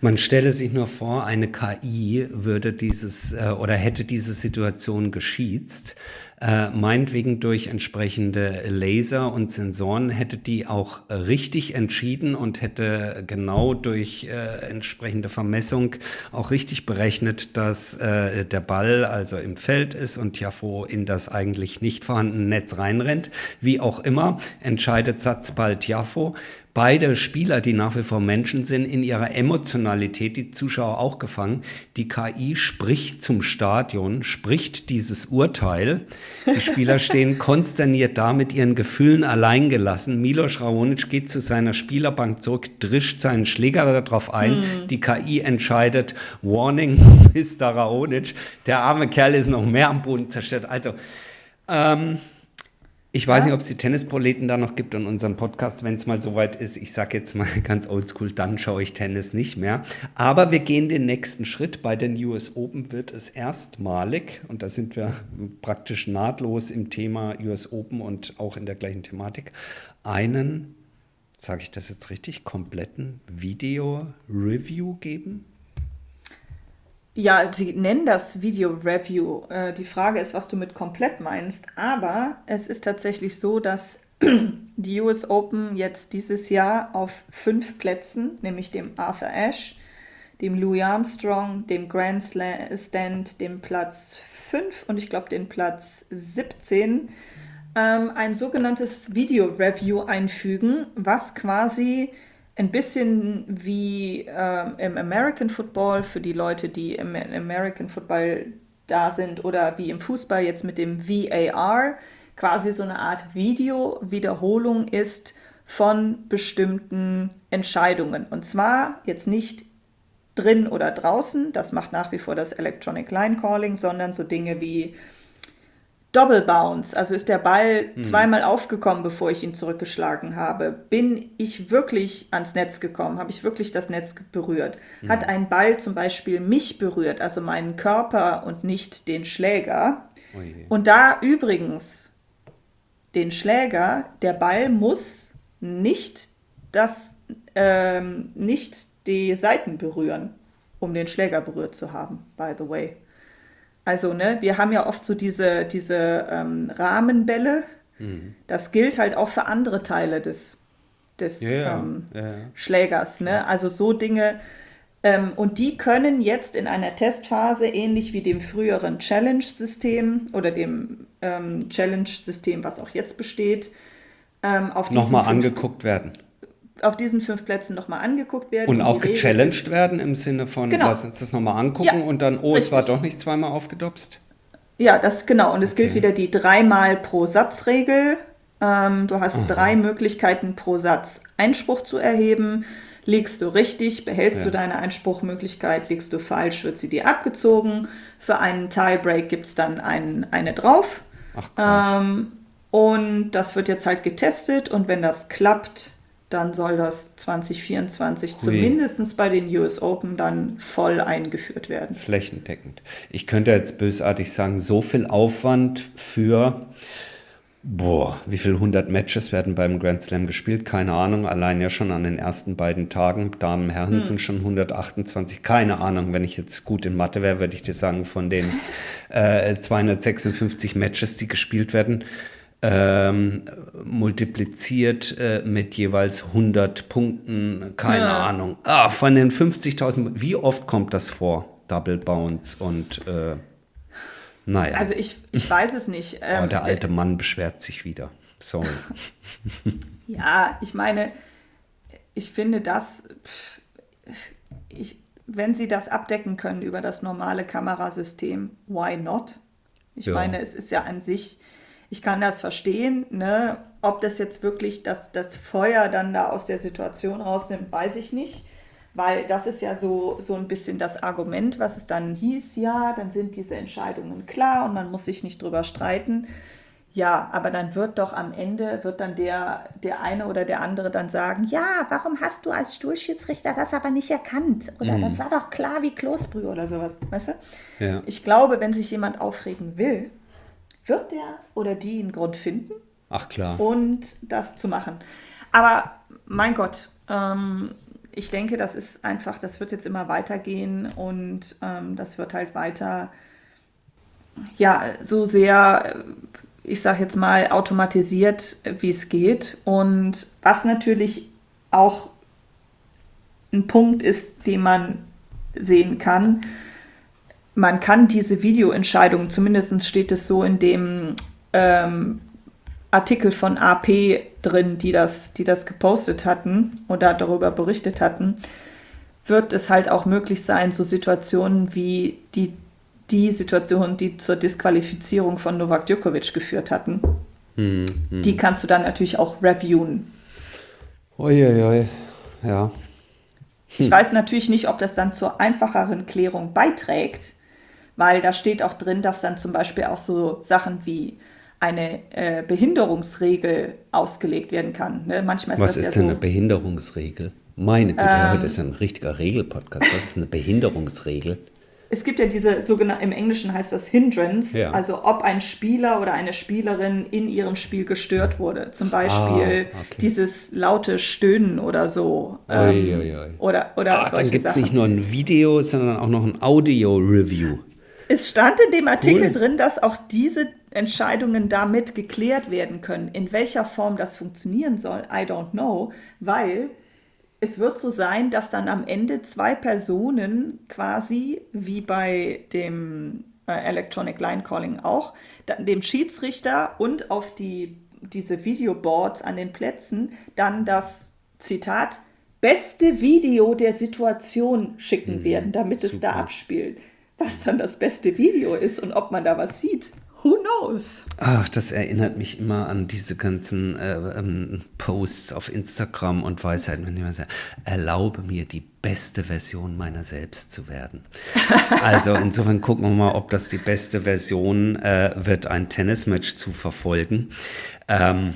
Man stelle sich nur vor, eine KI würde dieses äh, oder hätte diese Situation geschießt äh, meinetwegen durch entsprechende Laser und Sensoren hätte die auch richtig entschieden und hätte genau durch äh, entsprechende Vermessung auch richtig berechnet, dass äh, der Ball also im Feld ist und Tiafo in das eigentlich nicht vorhandene Netz reinrennt. Wie auch immer, entscheidet Satzball Tiafo beide Spieler, die nach wie vor Menschen sind, in ihrer Emotionalität, die Zuschauer auch gefangen. Die KI spricht zum Stadion, spricht dieses Urteil. Die Spieler stehen konsterniert da mit ihren Gefühlen alleingelassen. Milos Raonic geht zu seiner Spielerbank zurück, drischt seinen Schläger darauf ein. Mhm. Die KI entscheidet, Warning, Mr. Raonic. Der arme Kerl ist noch mehr am Boden zerstört. Also, ähm, ich weiß ja. nicht, ob es die Tennisproleten da noch gibt in unserem Podcast, wenn es mal soweit ist. Ich sage jetzt mal ganz oldschool, dann schaue ich Tennis nicht mehr. Aber wir gehen den nächsten Schritt. Bei den US Open wird es erstmalig, und da sind wir praktisch nahtlos im Thema US Open und auch in der gleichen Thematik, einen, sage ich das jetzt richtig, kompletten Video-Review geben. Ja, sie nennen das Video Review. Äh, die Frage ist, was du mit komplett meinst. Aber es ist tatsächlich so, dass die US Open jetzt dieses Jahr auf fünf Plätzen, nämlich dem Arthur Ashe, dem Louis Armstrong, dem Grand Stand, dem Platz 5 und ich glaube den Platz 17, ähm, ein sogenanntes Video Review einfügen, was quasi ein bisschen wie äh, im American Football für die Leute, die im American Football da sind oder wie im Fußball jetzt mit dem VAR quasi so eine Art Video-Wiederholung ist von bestimmten Entscheidungen. Und zwar jetzt nicht drin oder draußen, das macht nach wie vor das Electronic Line Calling, sondern so Dinge wie Double Bounce, also ist der Ball mhm. zweimal aufgekommen, bevor ich ihn zurückgeschlagen habe. Bin ich wirklich ans Netz gekommen? Habe ich wirklich das Netz berührt? Mhm. Hat ein Ball zum Beispiel mich berührt, also meinen Körper und nicht den Schläger? Oje. Und da übrigens den Schläger, der Ball muss nicht das, ähm, nicht die Seiten berühren, um den Schläger berührt zu haben, by the way. Also, ne, wir haben ja oft so diese, diese ähm, Rahmenbälle. Mhm. Das gilt halt auch für andere Teile des, des ja, ähm, ja. Schlägers. Ne? Also so Dinge. Ähm, und die können jetzt in einer Testphase, ähnlich wie dem früheren Challenge-System oder dem ähm, Challenge-System, was auch jetzt besteht, ähm, auf nochmal angeguckt werden auf diesen fünf Plätzen nochmal angeguckt werden. Und, auch gechallenged werden im Sinne von, genau. lass uns das nochmal angucken ja, und dann, oh, richtig. es war doch nicht zweimal aufgedopst? Ja, das genau. Und es okay. gilt wieder die dreimal pro Satzregel. Ähm, du hast Aha. drei Möglichkeiten pro Satz Einspruch zu erheben. Liegst du richtig, behältst ja. du deine Einspruchmöglichkeit. Liegst du falsch, wird sie dir abgezogen. Für einen Tiebreak gibt es dann ein, eine drauf. Ach, krass. Ähm, und das wird jetzt halt getestet und wenn das klappt, dann soll das 2024 Hui. zumindest bei den US Open dann voll eingeführt werden. Flächendeckend. Ich könnte jetzt bösartig sagen, so viel Aufwand für, boah, wie viele 100 Matches werden beim Grand Slam gespielt? Keine Ahnung, allein ja schon an den ersten beiden Tagen. Damen, Herren hm. sind schon 128, keine Ahnung. Wenn ich jetzt gut in Mathe wäre, würde ich dir sagen, von den äh, 256 Matches, die gespielt werden, ähm, multipliziert äh, mit jeweils 100 Punkten, keine ja. Ahnung. Ah, von den 50.000, wie oft kommt das vor? Double Bounce und äh, naja. Also ich, ich weiß es nicht. Ähm, oh, der alte Mann beschwert sich wieder. Sorry. ja, ich meine, ich finde das, ich, wenn sie das abdecken können über das normale Kamerasystem, why not? Ich ja. meine, es ist ja an sich ich kann das verstehen. Ne? Ob das jetzt wirklich das, das Feuer dann da aus der Situation rausnimmt, weiß ich nicht. Weil das ist ja so, so ein bisschen das Argument, was es dann hieß, ja, dann sind diese Entscheidungen klar und man muss sich nicht drüber streiten. Ja, aber dann wird doch am Ende, wird dann der, der eine oder der andere dann sagen, ja, warum hast du als Stuhlschiedsrichter das aber nicht erkannt? Oder mhm. das war doch klar wie Kloßbrühe oder sowas, weißt du? Ja. Ich glaube, wenn sich jemand aufregen will, wird der oder die einen Grund finden. Ach klar. Und das zu machen. Aber mein Gott, ähm, ich denke, das ist einfach, das wird jetzt immer weitergehen und ähm, das wird halt weiter ja, so sehr, ich sage jetzt mal, automatisiert, wie es geht. Und was natürlich auch ein Punkt ist, den man sehen kann, man kann diese Videoentscheidungen, zumindest steht es so in dem ähm, Artikel von AP drin, die das, die das gepostet hatten oder darüber berichtet hatten, wird es halt auch möglich sein, so Situationen wie die, die Situation, die zur Disqualifizierung von Novak Djokovic geführt hatten, hm, hm. die kannst du dann natürlich auch reviewen. Uiuiui, ja. Hm. Ich weiß natürlich nicht, ob das dann zur einfacheren Klärung beiträgt, weil da steht auch drin, dass dann zum Beispiel auch so Sachen wie eine äh, Behinderungsregel ausgelegt werden kann. Ne? Manchmal ist Was das ist ja denn so, eine Behinderungsregel? Meine Güte, ähm, heute ist ein richtiger Regelpodcast. Was ist eine Behinderungsregel? Es gibt ja diese sogenannte, im Englischen heißt das Hindrance, ja. also ob ein Spieler oder eine Spielerin in ihrem Spiel gestört wurde. Zum Beispiel ah, okay. dieses laute Stöhnen oder so. Ähm, oi, oi, oi. Oder, oder Ach, dann gibt es nicht nur ein Video, sondern auch noch ein Audio-Review. Es stand in dem Artikel cool. drin, dass auch diese Entscheidungen damit geklärt werden können. In welcher Form das funktionieren soll, I don't know, weil es wird so sein, dass dann am Ende zwei Personen quasi wie bei dem äh, Electronic Line Calling auch, dem Schiedsrichter und auf die, diese Videoboards an den Plätzen dann das Zitat beste Video der Situation schicken mhm, werden, damit super. es da abspielt. Was dann das beste Video ist und ob man da was sieht. Who knows? Ach, das erinnert mich immer an diese ganzen äh, ähm, Posts auf Instagram und Weisheiten, wenn jemand sagt, erlaube mir die beste Version meiner selbst zu werden. also insofern gucken wir mal, ob das die beste Version äh, wird, ein Tennismatch zu verfolgen. Ähm,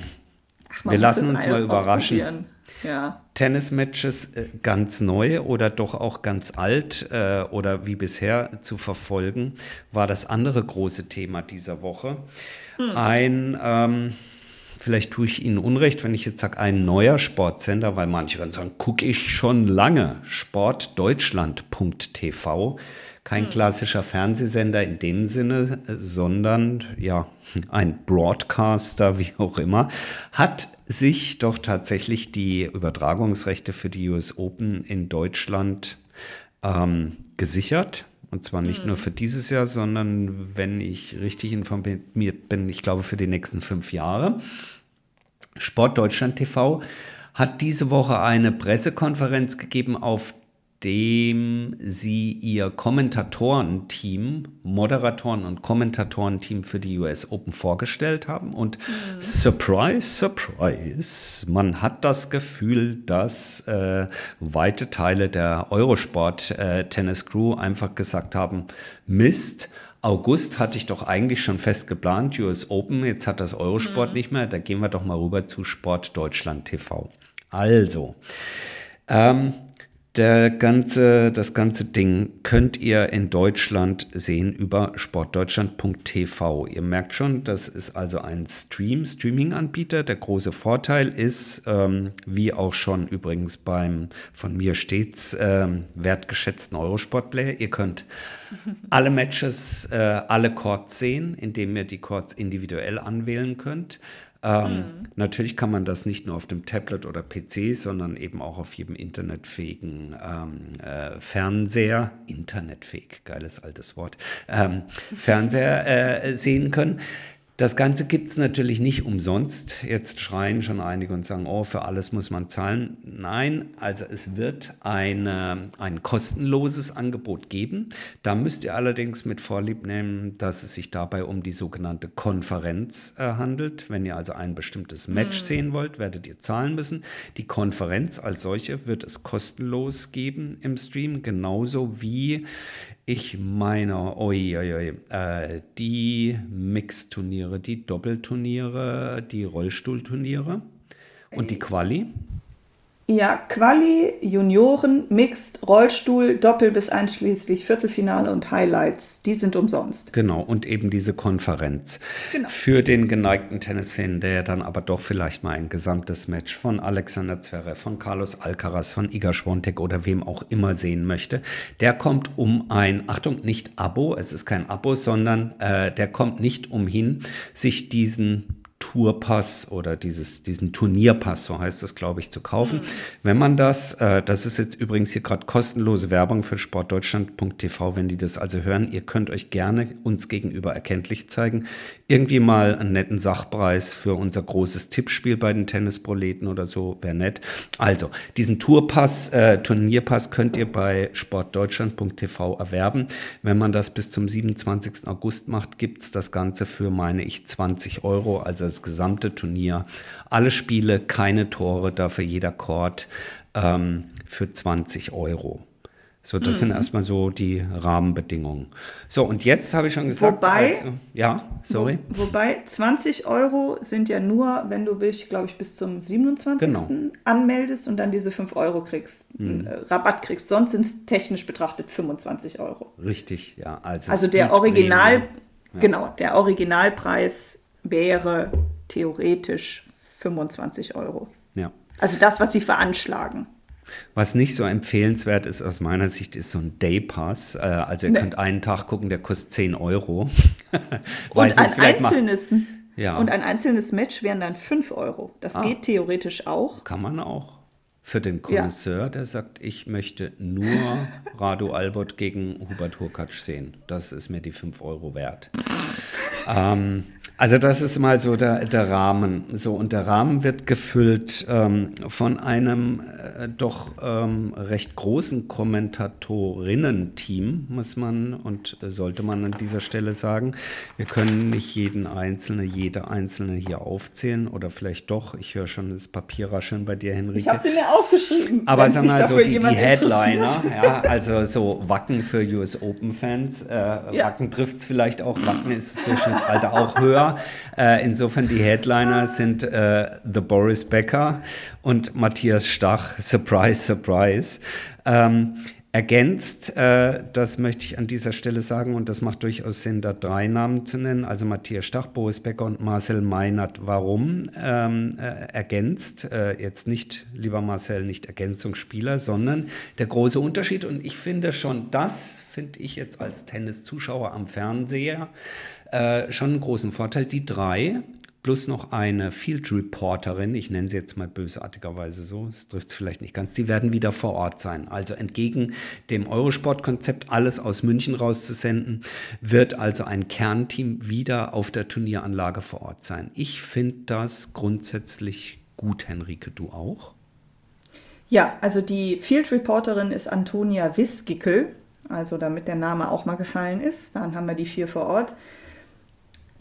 Ach, wir lassen uns mal überraschen. Ja. Tennismatches äh, ganz neu oder doch auch ganz alt äh, oder wie bisher zu verfolgen, war das andere große Thema dieser Woche. Hm. Ein, ähm, vielleicht tue ich Ihnen Unrecht, wenn ich jetzt sage, ein neuer Sportsender, weil manche werden sagen, gucke ich schon lange, sportdeutschland.tv kein hm. klassischer Fernsehsender in dem Sinne, sondern ja, ein Broadcaster, wie auch immer, hat sich doch tatsächlich die Übertragungsrechte für die US Open in Deutschland ähm, gesichert. Und zwar nicht mhm. nur für dieses Jahr, sondern wenn ich richtig informiert bin, ich glaube für die nächsten fünf Jahre. Sport Deutschland TV hat diese Woche eine Pressekonferenz gegeben, auf dem sie ihr Kommentatorenteam, Moderatoren und Kommentatorenteam für die US Open vorgestellt haben. Und mhm. surprise, surprise, man hat das Gefühl, dass äh, weite Teile der Eurosport äh, Tennis Crew einfach gesagt haben, Mist, August hatte ich doch eigentlich schon fest geplant, US Open, jetzt hat das Eurosport mhm. nicht mehr, da gehen wir doch mal rüber zu Sport Deutschland TV. Also, ähm, der ganze, das ganze Ding könnt ihr in Deutschland sehen über sportdeutschland.tv. Ihr merkt schon, das ist also ein Stream, Streaming-Anbieter. Der große Vorteil ist, ähm, wie auch schon übrigens beim von mir stets ähm, wertgeschätzten Eurosport-Player, ihr könnt alle Matches, äh, alle Chords sehen, indem ihr die Chords individuell anwählen könnt. Ähm, mhm. Natürlich kann man das nicht nur auf dem Tablet oder PC, sondern eben auch auf jedem internetfähigen ähm, äh, Fernseher, internetfähig, geiles altes Wort, ähm, Fernseher äh, sehen können. Das Ganze gibt es natürlich nicht umsonst. Jetzt schreien schon einige und sagen, oh, für alles muss man zahlen. Nein, also es wird eine, ein kostenloses Angebot geben. Da müsst ihr allerdings mit Vorlieb nehmen, dass es sich dabei um die sogenannte Konferenz äh, handelt. Wenn ihr also ein bestimmtes Match hm. sehen wollt, werdet ihr zahlen müssen. Die Konferenz als solche wird es kostenlos geben im Stream, genauso wie ich meine, oi, oi, oi, äh, die Mixturniere, die Doppelturniere, die Rollstuhlturniere und die Quali. Ja, Quali, Junioren, Mixed, Rollstuhl, Doppel bis einschließlich Viertelfinale und Highlights, die sind umsonst. Genau, und eben diese Konferenz. Genau. Für den geneigten Tennisfan, der dann aber doch vielleicht mal ein gesamtes Match von Alexander Zverev, von Carlos Alcaraz, von Iga Schwontek oder wem auch immer sehen möchte, der kommt um ein, Achtung, nicht Abo, es ist kein Abo, sondern äh, der kommt nicht umhin, sich diesen Tourpass oder dieses, diesen Turnierpass, so heißt das, glaube ich, zu kaufen. Mhm. Wenn man das, äh, das ist jetzt übrigens hier gerade kostenlose Werbung für sportdeutschland.tv, wenn die das also hören, ihr könnt euch gerne uns gegenüber erkenntlich zeigen. Irgendwie mal einen netten Sachpreis für unser großes Tippspiel bei den Tennisproleten oder so, wäre nett. Also, diesen Tourpass, äh, Turnierpass könnt ihr bei sportdeutschland.tv erwerben. Wenn man das bis zum 27. August macht, gibt es das Ganze für, meine ich, 20 Euro. Also das gesamte Turnier. Alle Spiele, keine Tore, dafür jeder Chord ähm, für 20 Euro. So, das mhm. sind erstmal so die Rahmenbedingungen. So, und jetzt habe ich schon gesagt. Wobei, also, ja, sorry. Wo, wobei 20 Euro sind ja nur, wenn du dich, glaube ich, bis zum 27. Genau. anmeldest und dann diese 5 Euro kriegst, mhm. äh, Rabatt kriegst. Sonst sind es technisch betrachtet 25 Euro. Richtig, ja. Also, also der Original, ja. genau, der Originalpreis wäre theoretisch 25 Euro. Ja. Also das, was sie veranschlagen. Was nicht so empfehlenswert ist aus meiner Sicht, ist so ein Day Pass. Äh, also ihr nee. könnt einen Tag gucken, der kostet 10 Euro. und, ein einzelnes, ja. und ein einzelnes Match wären dann 5 Euro. Das ah. geht theoretisch auch. Kann man auch. Für den Connoisseur, ja. der sagt, ich möchte nur Radu Albert gegen Hubert Hurkacz sehen. Das ist mir die 5 Euro wert. ähm, also das ist mal so der, der Rahmen. So, und der Rahmen wird gefüllt ähm, von einem äh, doch ähm, recht großen Kommentatorinnen-Team, muss man und sollte man an dieser Stelle sagen. Wir können nicht jeden Einzelne, jede Einzelne hier aufzählen oder vielleicht doch. Ich höre schon das Papierrascheln bei dir, Henrike. Ich habe sie mir aufgeschrieben. Aber sag mal so, die, die Headliner, ja, also so Wacken für US Open-Fans. Äh, ja. Wacken trifft es vielleicht auch, Wacken ist das Durchschnittsalter auch höher. Äh, insofern die Headliner sind äh, The Boris Becker und Matthias Stach. Surprise, surprise. Ähm, ergänzt, äh, das möchte ich an dieser Stelle sagen, und das macht durchaus Sinn, da drei Namen zu nennen, also Matthias Stach, Boris Becker und Marcel Meinert. Warum ähm, äh, ergänzt? Äh, jetzt nicht, lieber Marcel, nicht Ergänzungsspieler, sondern der große Unterschied. Und ich finde schon, das finde ich jetzt als Tenniszuschauer am Fernseher äh, schon einen großen Vorteil. Die drei plus noch eine Field Reporterin, ich nenne sie jetzt mal bösartigerweise so, es trifft es vielleicht nicht ganz, die werden wieder vor Ort sein. Also entgegen dem Eurosport-Konzept, alles aus München rauszusenden, wird also ein Kernteam wieder auf der Turnieranlage vor Ort sein. Ich finde das grundsätzlich gut, Henrike, du auch? Ja, also die Field Reporterin ist Antonia Wiskickel, also damit der Name auch mal gefallen ist. Dann haben wir die vier vor Ort.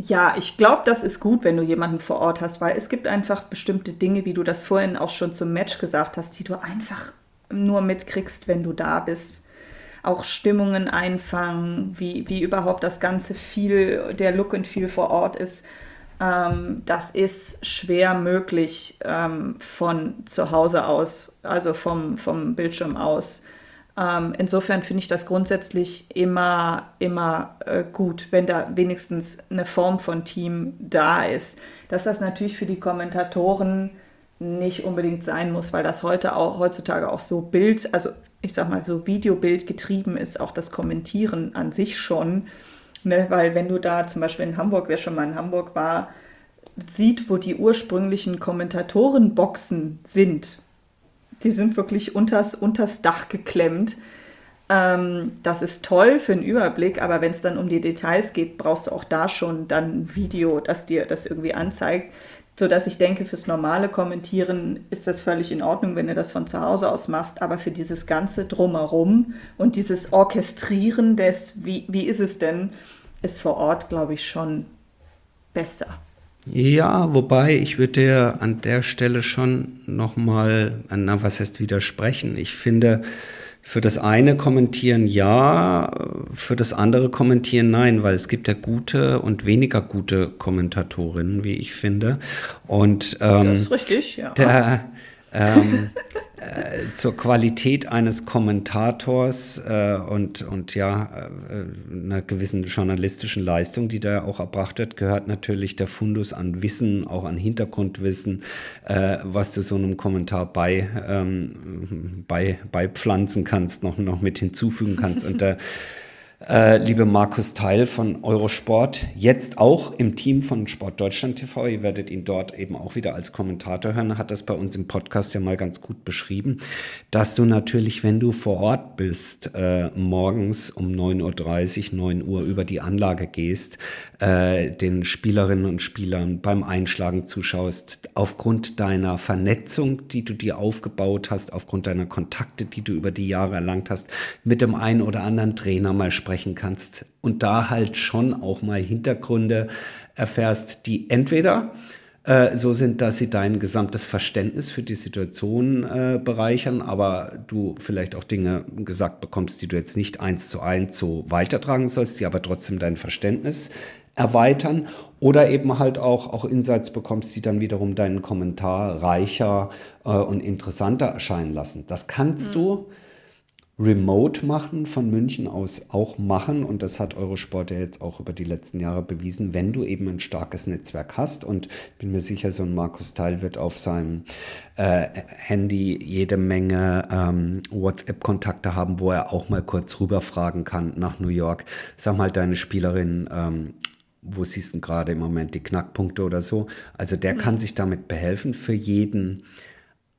Ja, ich glaube, das ist gut, wenn du jemanden vor Ort hast, weil es gibt einfach bestimmte Dinge, wie du das vorhin auch schon zum Match gesagt hast, die du einfach nur mitkriegst, wenn du da bist. Auch Stimmungen einfangen, wie, wie überhaupt das Ganze viel, der Look and Feel vor Ort ist. Ähm, das ist schwer möglich ähm, von zu Hause aus, also vom, vom Bildschirm aus. Ähm, insofern finde ich das grundsätzlich immer, immer äh, gut, wenn da wenigstens eine Form von Team da ist. Dass das natürlich für die Kommentatoren nicht unbedingt sein muss, weil das heute auch heutzutage auch so Bild, also ich sag mal so Videobild getrieben ist, auch das Kommentieren an sich schon. Ne? Weil wenn du da zum Beispiel in Hamburg, wer schon mal in Hamburg war, sieht, wo die ursprünglichen Kommentatorenboxen sind, die sind wirklich unters, unters Dach geklemmt. Ähm, das ist toll für einen Überblick, aber wenn es dann um die Details geht, brauchst du auch da schon dann ein Video, das dir das irgendwie anzeigt. Sodass ich denke, fürs normale Kommentieren ist das völlig in Ordnung, wenn du das von zu Hause aus machst. Aber für dieses ganze Drumherum und dieses Orchestrieren des, wie, wie ist es denn, ist vor Ort, glaube ich, schon besser. Ja, wobei ich würde dir an der Stelle schon nochmal, na, was heißt widersprechen? Ich finde, für das eine kommentieren ja, für das andere kommentieren nein, weil es gibt ja gute und weniger gute Kommentatorinnen, wie ich finde. Und ähm, das ist richtig, ja. Der, ähm, äh, zur Qualität eines Kommentators äh, und, und ja, äh, einer gewissen journalistischen Leistung, die da auch erbracht wird, gehört natürlich der Fundus an Wissen, auch an Hintergrundwissen, äh, was du so einem Kommentar bei, ähm, bei, beipflanzen kannst, noch, noch mit hinzufügen kannst. Und da äh, liebe Markus Teil von Eurosport, jetzt auch im Team von Sport Deutschland TV. Ihr werdet ihn dort eben auch wieder als Kommentator hören. Hat das bei uns im Podcast ja mal ganz gut beschrieben, dass du natürlich, wenn du vor Ort bist, äh, morgens um 9.30 Uhr, 9 Uhr über die Anlage gehst, äh, den Spielerinnen und Spielern beim Einschlagen zuschaust, aufgrund deiner Vernetzung, die du dir aufgebaut hast, aufgrund deiner Kontakte, die du über die Jahre erlangt hast, mit dem einen oder anderen Trainer mal sprechen sprechen kannst und da halt schon auch mal Hintergründe erfährst, die entweder äh, so sind, dass sie dein gesamtes Verständnis für die Situation äh, bereichern, aber du vielleicht auch Dinge gesagt bekommst, die du jetzt nicht eins zu eins so weitertragen sollst, die aber trotzdem dein Verständnis erweitern oder eben halt auch, auch Insights bekommst, die dann wiederum deinen Kommentar reicher äh, und interessanter erscheinen lassen. Das kannst mhm. du remote machen, von München aus auch machen. Und das hat Eurosport ja jetzt auch über die letzten Jahre bewiesen, wenn du eben ein starkes Netzwerk hast. Und bin mir sicher, so ein Markus Teil wird auf seinem äh, Handy jede Menge ähm, WhatsApp-Kontakte haben, wo er auch mal kurz rüberfragen kann nach New York. Sag mal, deine Spielerin, ähm, wo siehst du gerade im Moment die Knackpunkte oder so? Also der kann sich damit behelfen für jeden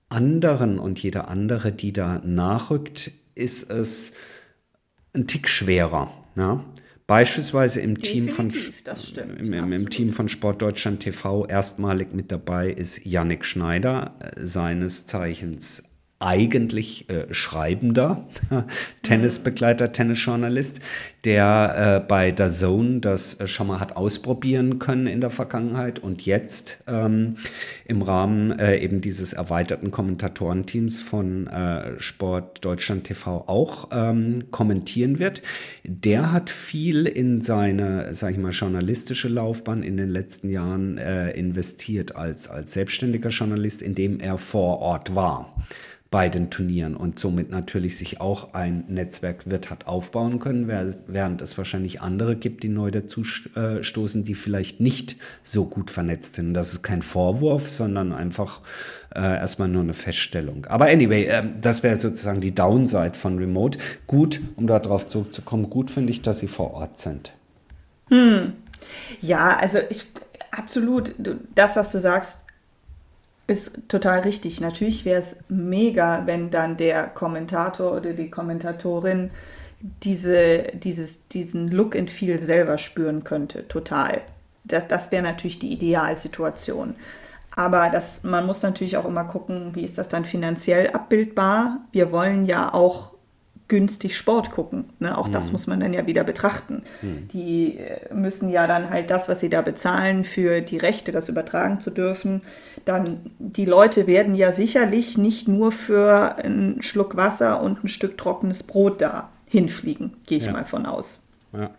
anderen und jeder andere, die da nachrückt, ist es ein Tick schwerer. Ja? Beispielsweise im Team, von, im, im, im, Team von Sport Deutschland TV erstmalig mit dabei ist Yannick Schneider, äh, seines Zeichens eigentlich äh, Schreibender, Tennisbegleiter, Tennisjournalist, der äh, bei der Zone das äh, schon mal hat ausprobieren können in der Vergangenheit und jetzt ähm, im Rahmen äh, eben dieses erweiterten Kommentatorenteams von äh, Sport Deutschland TV auch ähm, kommentieren wird. Der hat viel in seine, sag ich mal, journalistische Laufbahn in den letzten Jahren investiert als, als selbstständiger Journalist, indem er vor Ort war bei den Turnieren und somit natürlich sich auch ein Netzwerk wird hat aufbauen können, während es wahrscheinlich andere gibt, die neu dazu stoßen, die vielleicht nicht so gut vernetzt sind. das ist kein Vorwurf, sondern einfach äh, erstmal nur eine Feststellung. Aber anyway, äh, das wäre sozusagen die Downside von Remote. Gut, um darauf zurückzukommen, gut finde ich, dass sie vor Ort sind. Hm. Ja, also ich absolut, das, was du sagst, ist total richtig. Natürlich wäre es mega, wenn dann der Kommentator oder die Kommentatorin diese, dieses, diesen Look and Feel selber spüren könnte. Total. Das, das wäre natürlich die Idealsituation. Aber das, man muss natürlich auch immer gucken, wie ist das dann finanziell abbildbar. Wir wollen ja auch günstig Sport gucken. Ne? Auch mhm. das muss man dann ja wieder betrachten. Mhm. Die äh, müssen ja dann halt das, was sie da bezahlen, für die Rechte, das übertragen zu dürfen. Dann, die Leute werden ja sicherlich nicht nur für einen Schluck Wasser und ein Stück trockenes Brot da hinfliegen, gehe ich ja. mal von aus. Ja.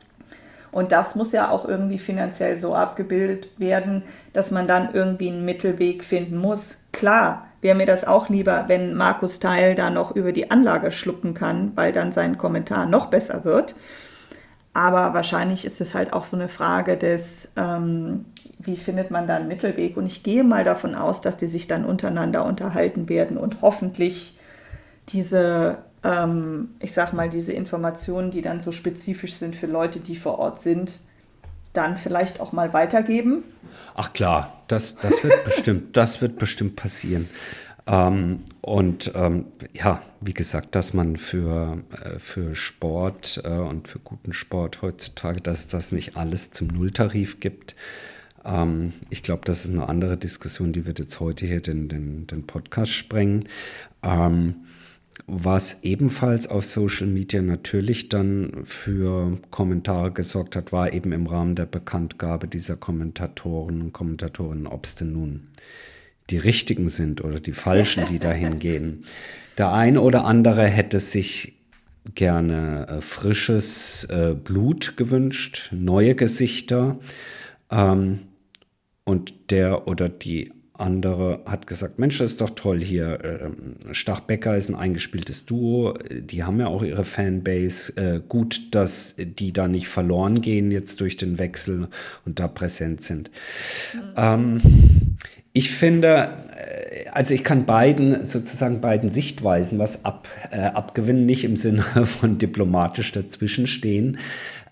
Und das muss ja auch irgendwie finanziell so abgebildet werden, dass man dann irgendwie einen Mittelweg finden muss. Klar, wäre mir das auch lieber, wenn Markus Teil da noch über die Anlage schlucken kann, weil dann sein Kommentar noch besser wird. Aber wahrscheinlich ist es halt auch so eine Frage des, ähm, wie findet man da einen Mittelweg? Und ich gehe mal davon aus, dass die sich dann untereinander unterhalten werden und hoffentlich diese, ähm, ich sag mal, diese Informationen, die dann so spezifisch sind für Leute, die vor Ort sind, dann vielleicht auch mal weitergeben? Ach klar, das, das wird bestimmt, das wird bestimmt passieren. Ähm, und ähm, ja, wie gesagt, dass man für, äh, für Sport äh, und für guten Sport heutzutage, dass das nicht alles zum Nulltarif gibt. Ähm, ich glaube, das ist eine andere Diskussion, die wird jetzt heute hier den, den, den Podcast sprengen. Ähm, was ebenfalls auf Social Media natürlich dann für Kommentare gesorgt hat, war eben im Rahmen der Bekanntgabe dieser Kommentatoren und Kommentatorinnen, ob es denn nun die richtigen sind oder die falschen, die dahin gehen. Der ein oder andere hätte sich gerne äh, frisches äh, Blut gewünscht, neue Gesichter. Ähm, und der oder die andere hat gesagt, Mensch, das ist doch toll hier. Äh, Stachbecker ist ein eingespieltes Duo. Die haben ja auch ihre Fanbase. Äh, gut, dass die da nicht verloren gehen jetzt durch den Wechsel und da präsent sind. Mhm. Ähm, ich finde, also ich kann beiden, sozusagen beiden Sichtweisen was ab, äh, abgewinnen, nicht im Sinne von diplomatisch dazwischenstehen,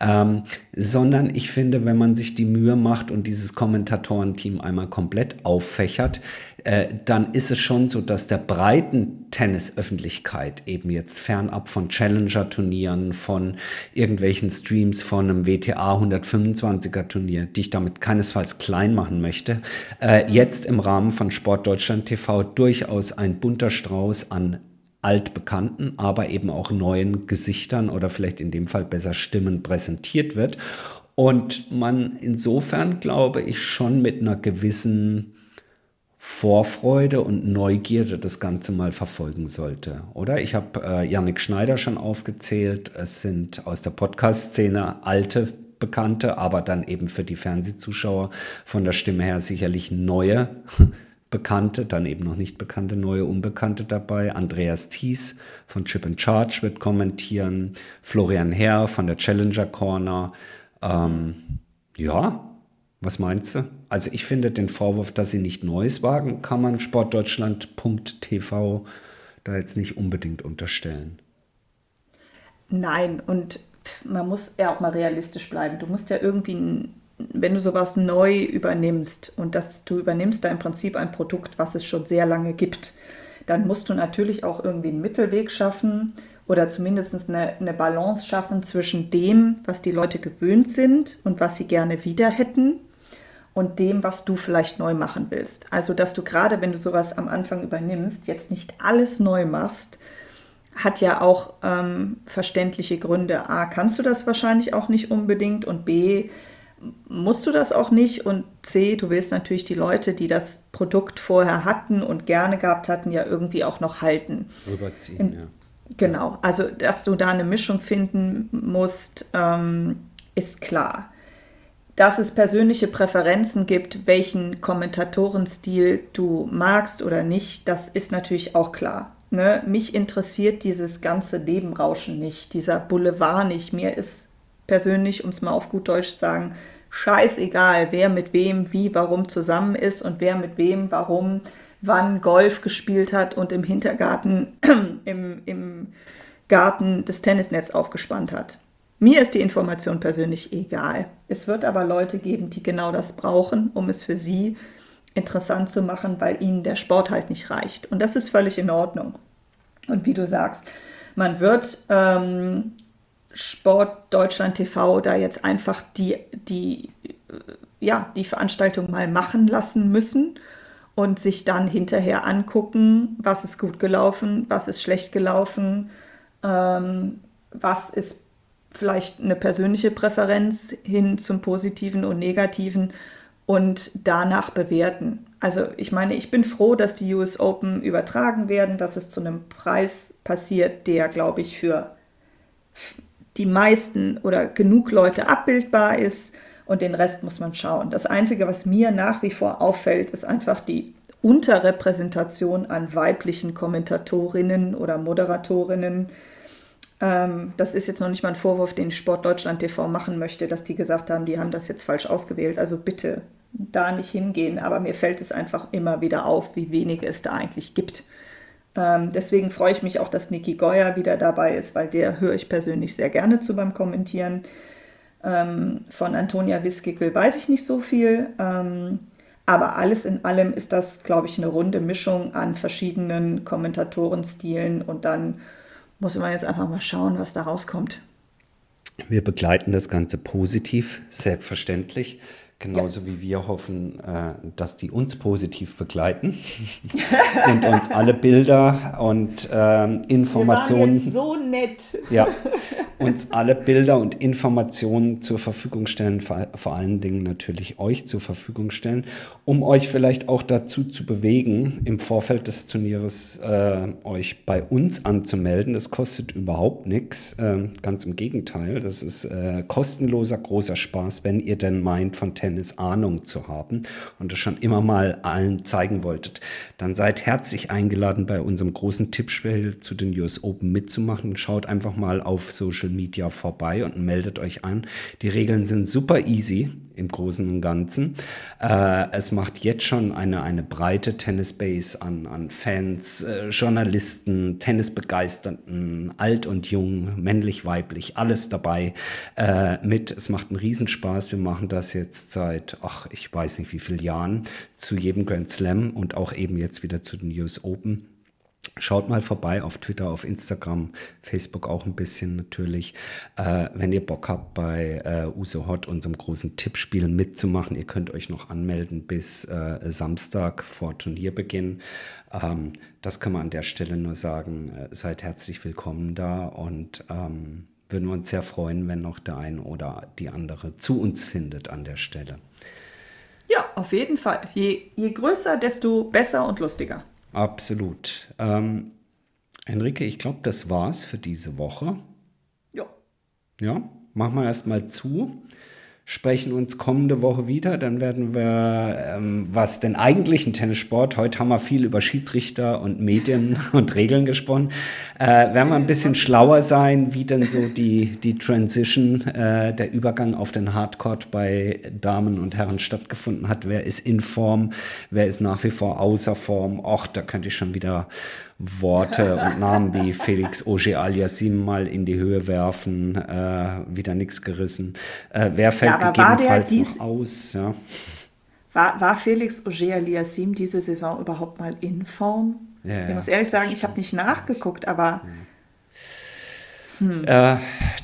ähm, sondern ich finde, wenn man sich die Mühe macht und dieses Kommentatorenteam einmal komplett auffächert, äh, dann ist es schon so, dass der breiten Tennisöffentlichkeit eben jetzt fernab von Challenger-Turnieren, von irgendwelchen Streams von einem WTA 125er Turnier, die ich damit keinesfalls klein machen möchte, äh, jetzt im Rahmen von Sport TV durchaus ein bunter Strauß an altbekannten, aber eben auch neuen Gesichtern oder vielleicht in dem Fall besser Stimmen präsentiert wird. Und man insofern, glaube ich, schon mit einer gewissen Vorfreude und Neugierde das Ganze mal verfolgen sollte, oder? Ich habe äh, Yannick Schneider schon aufgezählt. Es sind aus der Podcast-Szene alte Bekannte, aber dann eben für die Fernsehzuschauer von der Stimme her sicherlich neue Bekannte, dann eben noch nicht bekannte, neue Unbekannte dabei. Andreas Thies von Chip and Charge wird kommentieren. Florian Herr von der Challenger Corner. Ähm, ja, was meinst du? Also ich finde den Vorwurf, dass sie nicht Neues wagen, kann man sportdeutschland.tv da jetzt nicht unbedingt unterstellen. Nein, und man muss ja auch mal realistisch bleiben. Du musst ja irgendwie wenn du sowas neu übernimmst und dass du übernimmst da im Prinzip ein Produkt, was es schon sehr lange gibt, dann musst du natürlich auch irgendwie einen Mittelweg schaffen oder zumindest eine, eine Balance schaffen zwischen dem, was die Leute gewöhnt sind und was sie gerne wieder hätten und dem, was du vielleicht neu machen willst. Also, dass du gerade, wenn du sowas am Anfang übernimmst, jetzt nicht alles neu machst, hat ja auch ähm, verständliche Gründe. A, kannst du das wahrscheinlich auch nicht unbedingt und B, musst du das auch nicht und C, du willst natürlich die Leute, die das Produkt vorher hatten und gerne gehabt hatten, ja irgendwie auch noch halten. Überziehen, In, ja. Genau, also dass du da eine Mischung finden musst, ähm, ist klar. Dass es persönliche Präferenzen gibt, welchen Kommentatorenstil du magst oder nicht, das ist natürlich auch klar. Ne? Mich interessiert dieses ganze Nebenrauschen nicht, dieser Boulevard nicht. Mir ist persönlich, um es mal auf gut Deutsch zu sagen, scheißegal, wer mit wem, wie, warum zusammen ist und wer mit wem, warum, wann Golf gespielt hat und im Hintergarten, im, im Garten das Tennisnetz aufgespannt hat. Mir ist die Information persönlich egal. Es wird aber Leute geben, die genau das brauchen, um es für sie interessant zu machen, weil ihnen der Sport halt nicht reicht. Und das ist völlig in Ordnung. Und wie du sagst, man wird ähm, Sport Deutschland TV da jetzt einfach die, die, ja, die Veranstaltung mal machen lassen müssen und sich dann hinterher angucken, was ist gut gelaufen, was ist schlecht gelaufen, ähm, was ist vielleicht eine persönliche Präferenz hin zum Positiven und Negativen und danach bewerten. Also ich meine, ich bin froh, dass die US Open übertragen werden, dass es zu einem Preis passiert, der, glaube ich, für die meisten oder genug Leute abbildbar ist und den Rest muss man schauen. Das Einzige, was mir nach wie vor auffällt, ist einfach die Unterrepräsentation an weiblichen Kommentatorinnen oder Moderatorinnen. Ähm, das ist jetzt noch nicht mal ein Vorwurf, den Sport Deutschland TV machen möchte, dass die gesagt haben, die haben das jetzt falsch ausgewählt. Also bitte da nicht hingehen. Aber mir fällt es einfach immer wieder auf, wie wenige es da eigentlich gibt. Ähm, deswegen freue ich mich auch, dass Niki Goyer wieder dabei ist, weil der höre ich persönlich sehr gerne zu beim Kommentieren. Ähm, von Antonia Wiskickel weiß ich nicht so viel, ähm, aber alles in allem ist das, glaube ich, eine runde Mischung an verschiedenen Kommentatorenstilen und dann muss man jetzt einfach mal schauen, was da rauskommt. Wir begleiten das Ganze positiv, selbstverständlich. Genauso ja. wie wir hoffen, äh, dass die uns positiv begleiten und uns alle Bilder und ähm, Informationen. so nett. ja, uns alle Bilder und Informationen zur Verfügung stellen, vor allen Dingen natürlich euch zur Verfügung stellen, um euch vielleicht auch dazu zu bewegen, im Vorfeld des Turnieres äh, euch bei uns anzumelden. Das kostet überhaupt nichts, äh, ganz im Gegenteil. Das ist äh, kostenloser, großer Spaß, wenn ihr denn meint, von 10 Verständnis, Ahnung zu haben und das schon immer mal allen zeigen wolltet, dann seid herzlich eingeladen, bei unserem großen Tippspiel zu den US Open mitzumachen. Schaut einfach mal auf Social Media vorbei und meldet euch an. Die Regeln sind super easy im Großen und Ganzen. Äh, es macht jetzt schon eine, eine breite Tennisbase an, an Fans, äh, Journalisten, Tennisbegeisterten, alt und jung, männlich, weiblich, alles dabei äh, mit. Es macht einen Riesenspaß. Wir machen das jetzt seit, ach, ich weiß nicht wie viele Jahren, zu jedem Grand Slam und auch eben jetzt wieder zu den US Open. Schaut mal vorbei auf Twitter, auf Instagram, Facebook auch ein bisschen natürlich. Äh, wenn ihr Bock habt, bei äh, Uso Hot, unserem großen Tippspiel, mitzumachen, ihr könnt euch noch anmelden bis äh, Samstag vor Turnierbeginn. Ähm, das kann man an der Stelle nur sagen. Äh, seid herzlich willkommen da und ähm, würden wir uns sehr freuen, wenn noch der eine oder die andere zu uns findet an der Stelle. Ja, auf jeden Fall. Je, je größer, desto besser und lustiger. Absolut. Ähm, Enrique, ich glaube, das war's für diese Woche. Ja. Ja, machen wir erstmal zu sprechen uns kommende Woche wieder. Dann werden wir, ähm, was den eigentlichen Tennissport, heute haben wir viel über Schiedsrichter und Medien und Regeln gesprochen, äh, werden wir ein bisschen schlauer sein, wie denn so die, die Transition, äh, der Übergang auf den Hardcourt bei Damen und Herren stattgefunden hat. Wer ist in Form, wer ist nach wie vor außer Form. Och, da könnte ich schon wieder Worte und Namen wie Felix Auger aliasim mal in die Höhe werfen, äh, wieder nichts gerissen. Äh, wer fällt ja, gegebenenfalls dies, aus? Ja. War, war Felix Auger aliasim diese Saison überhaupt mal in Form? Ja, ich muss ehrlich sagen, ich habe nicht nachgeguckt, aber hm. Äh,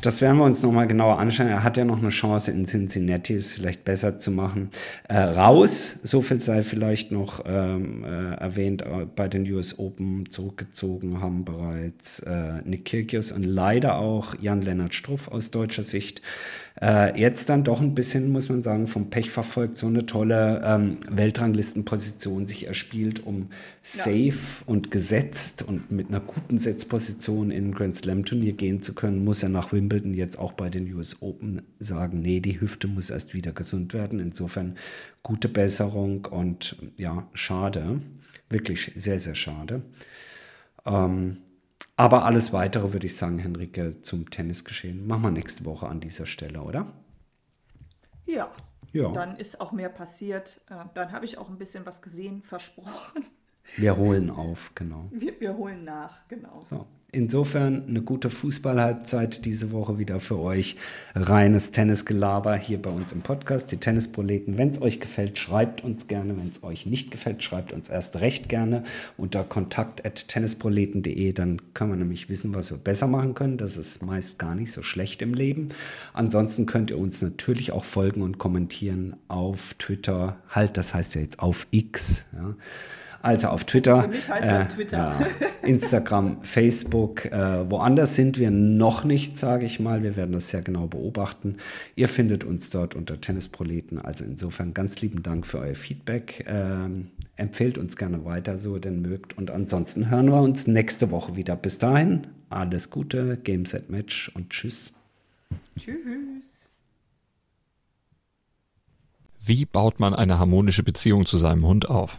das werden wir uns nochmal genauer anschauen. Er hat ja noch eine Chance in Cincinnati, es vielleicht besser zu machen. Äh, raus, so viel sei vielleicht noch ähm, äh, erwähnt, äh, bei den US Open zurückgezogen haben bereits äh, Nick Kyrgios und leider auch Jan-Lennart Struff aus deutscher Sicht. Äh, jetzt dann doch ein bisschen, muss man sagen, vom Pech verfolgt, so eine tolle ähm, Weltranglistenposition sich erspielt, um safe ja. und gesetzt und mit einer guten Setzposition in ein Grand Slam Turnier gehen zu können, muss er nach Wimbledon jetzt auch bei den US Open sagen, nee, die Hüfte muss erst wieder gesund werden. Insofern gute Besserung und ja, schade. Wirklich sehr, sehr schade. Ähm, aber alles weitere würde ich sagen, Henrike, zum Tennisgeschehen. Machen wir nächste Woche an dieser Stelle, oder? Ja. ja. Dann ist auch mehr passiert. Äh, dann habe ich auch ein bisschen was gesehen, versprochen. Wir holen auf, genau. Wir, wir holen nach, genau. So. Insofern eine gute Fußballhalbzeit diese Woche wieder für euch. Reines Tennisgelaber hier bei uns im Podcast, die Tennisproleten. Wenn es euch gefällt, schreibt uns gerne. Wenn es euch nicht gefällt, schreibt uns erst recht gerne unter kontakt.tennisproleten.de. Dann kann man nämlich wissen, was wir besser machen können. Das ist meist gar nicht so schlecht im Leben. Ansonsten könnt ihr uns natürlich auch folgen und kommentieren auf Twitter. Halt, das heißt ja jetzt auf X. Ja also auf Twitter. Für mich heißt äh, Twitter. Ja, Instagram, Facebook. Äh, woanders sind wir noch nicht, sage ich mal. Wir werden das sehr genau beobachten. Ihr findet uns dort unter Tennisproleten. Also insofern ganz lieben Dank für euer Feedback. Ähm, empfehlt uns gerne weiter, so ihr denn mögt. Und ansonsten hören wir uns nächste Woche wieder. Bis dahin, alles Gute, Game Set Match und tschüss. Tschüss. Wie baut man eine harmonische Beziehung zu seinem Hund auf?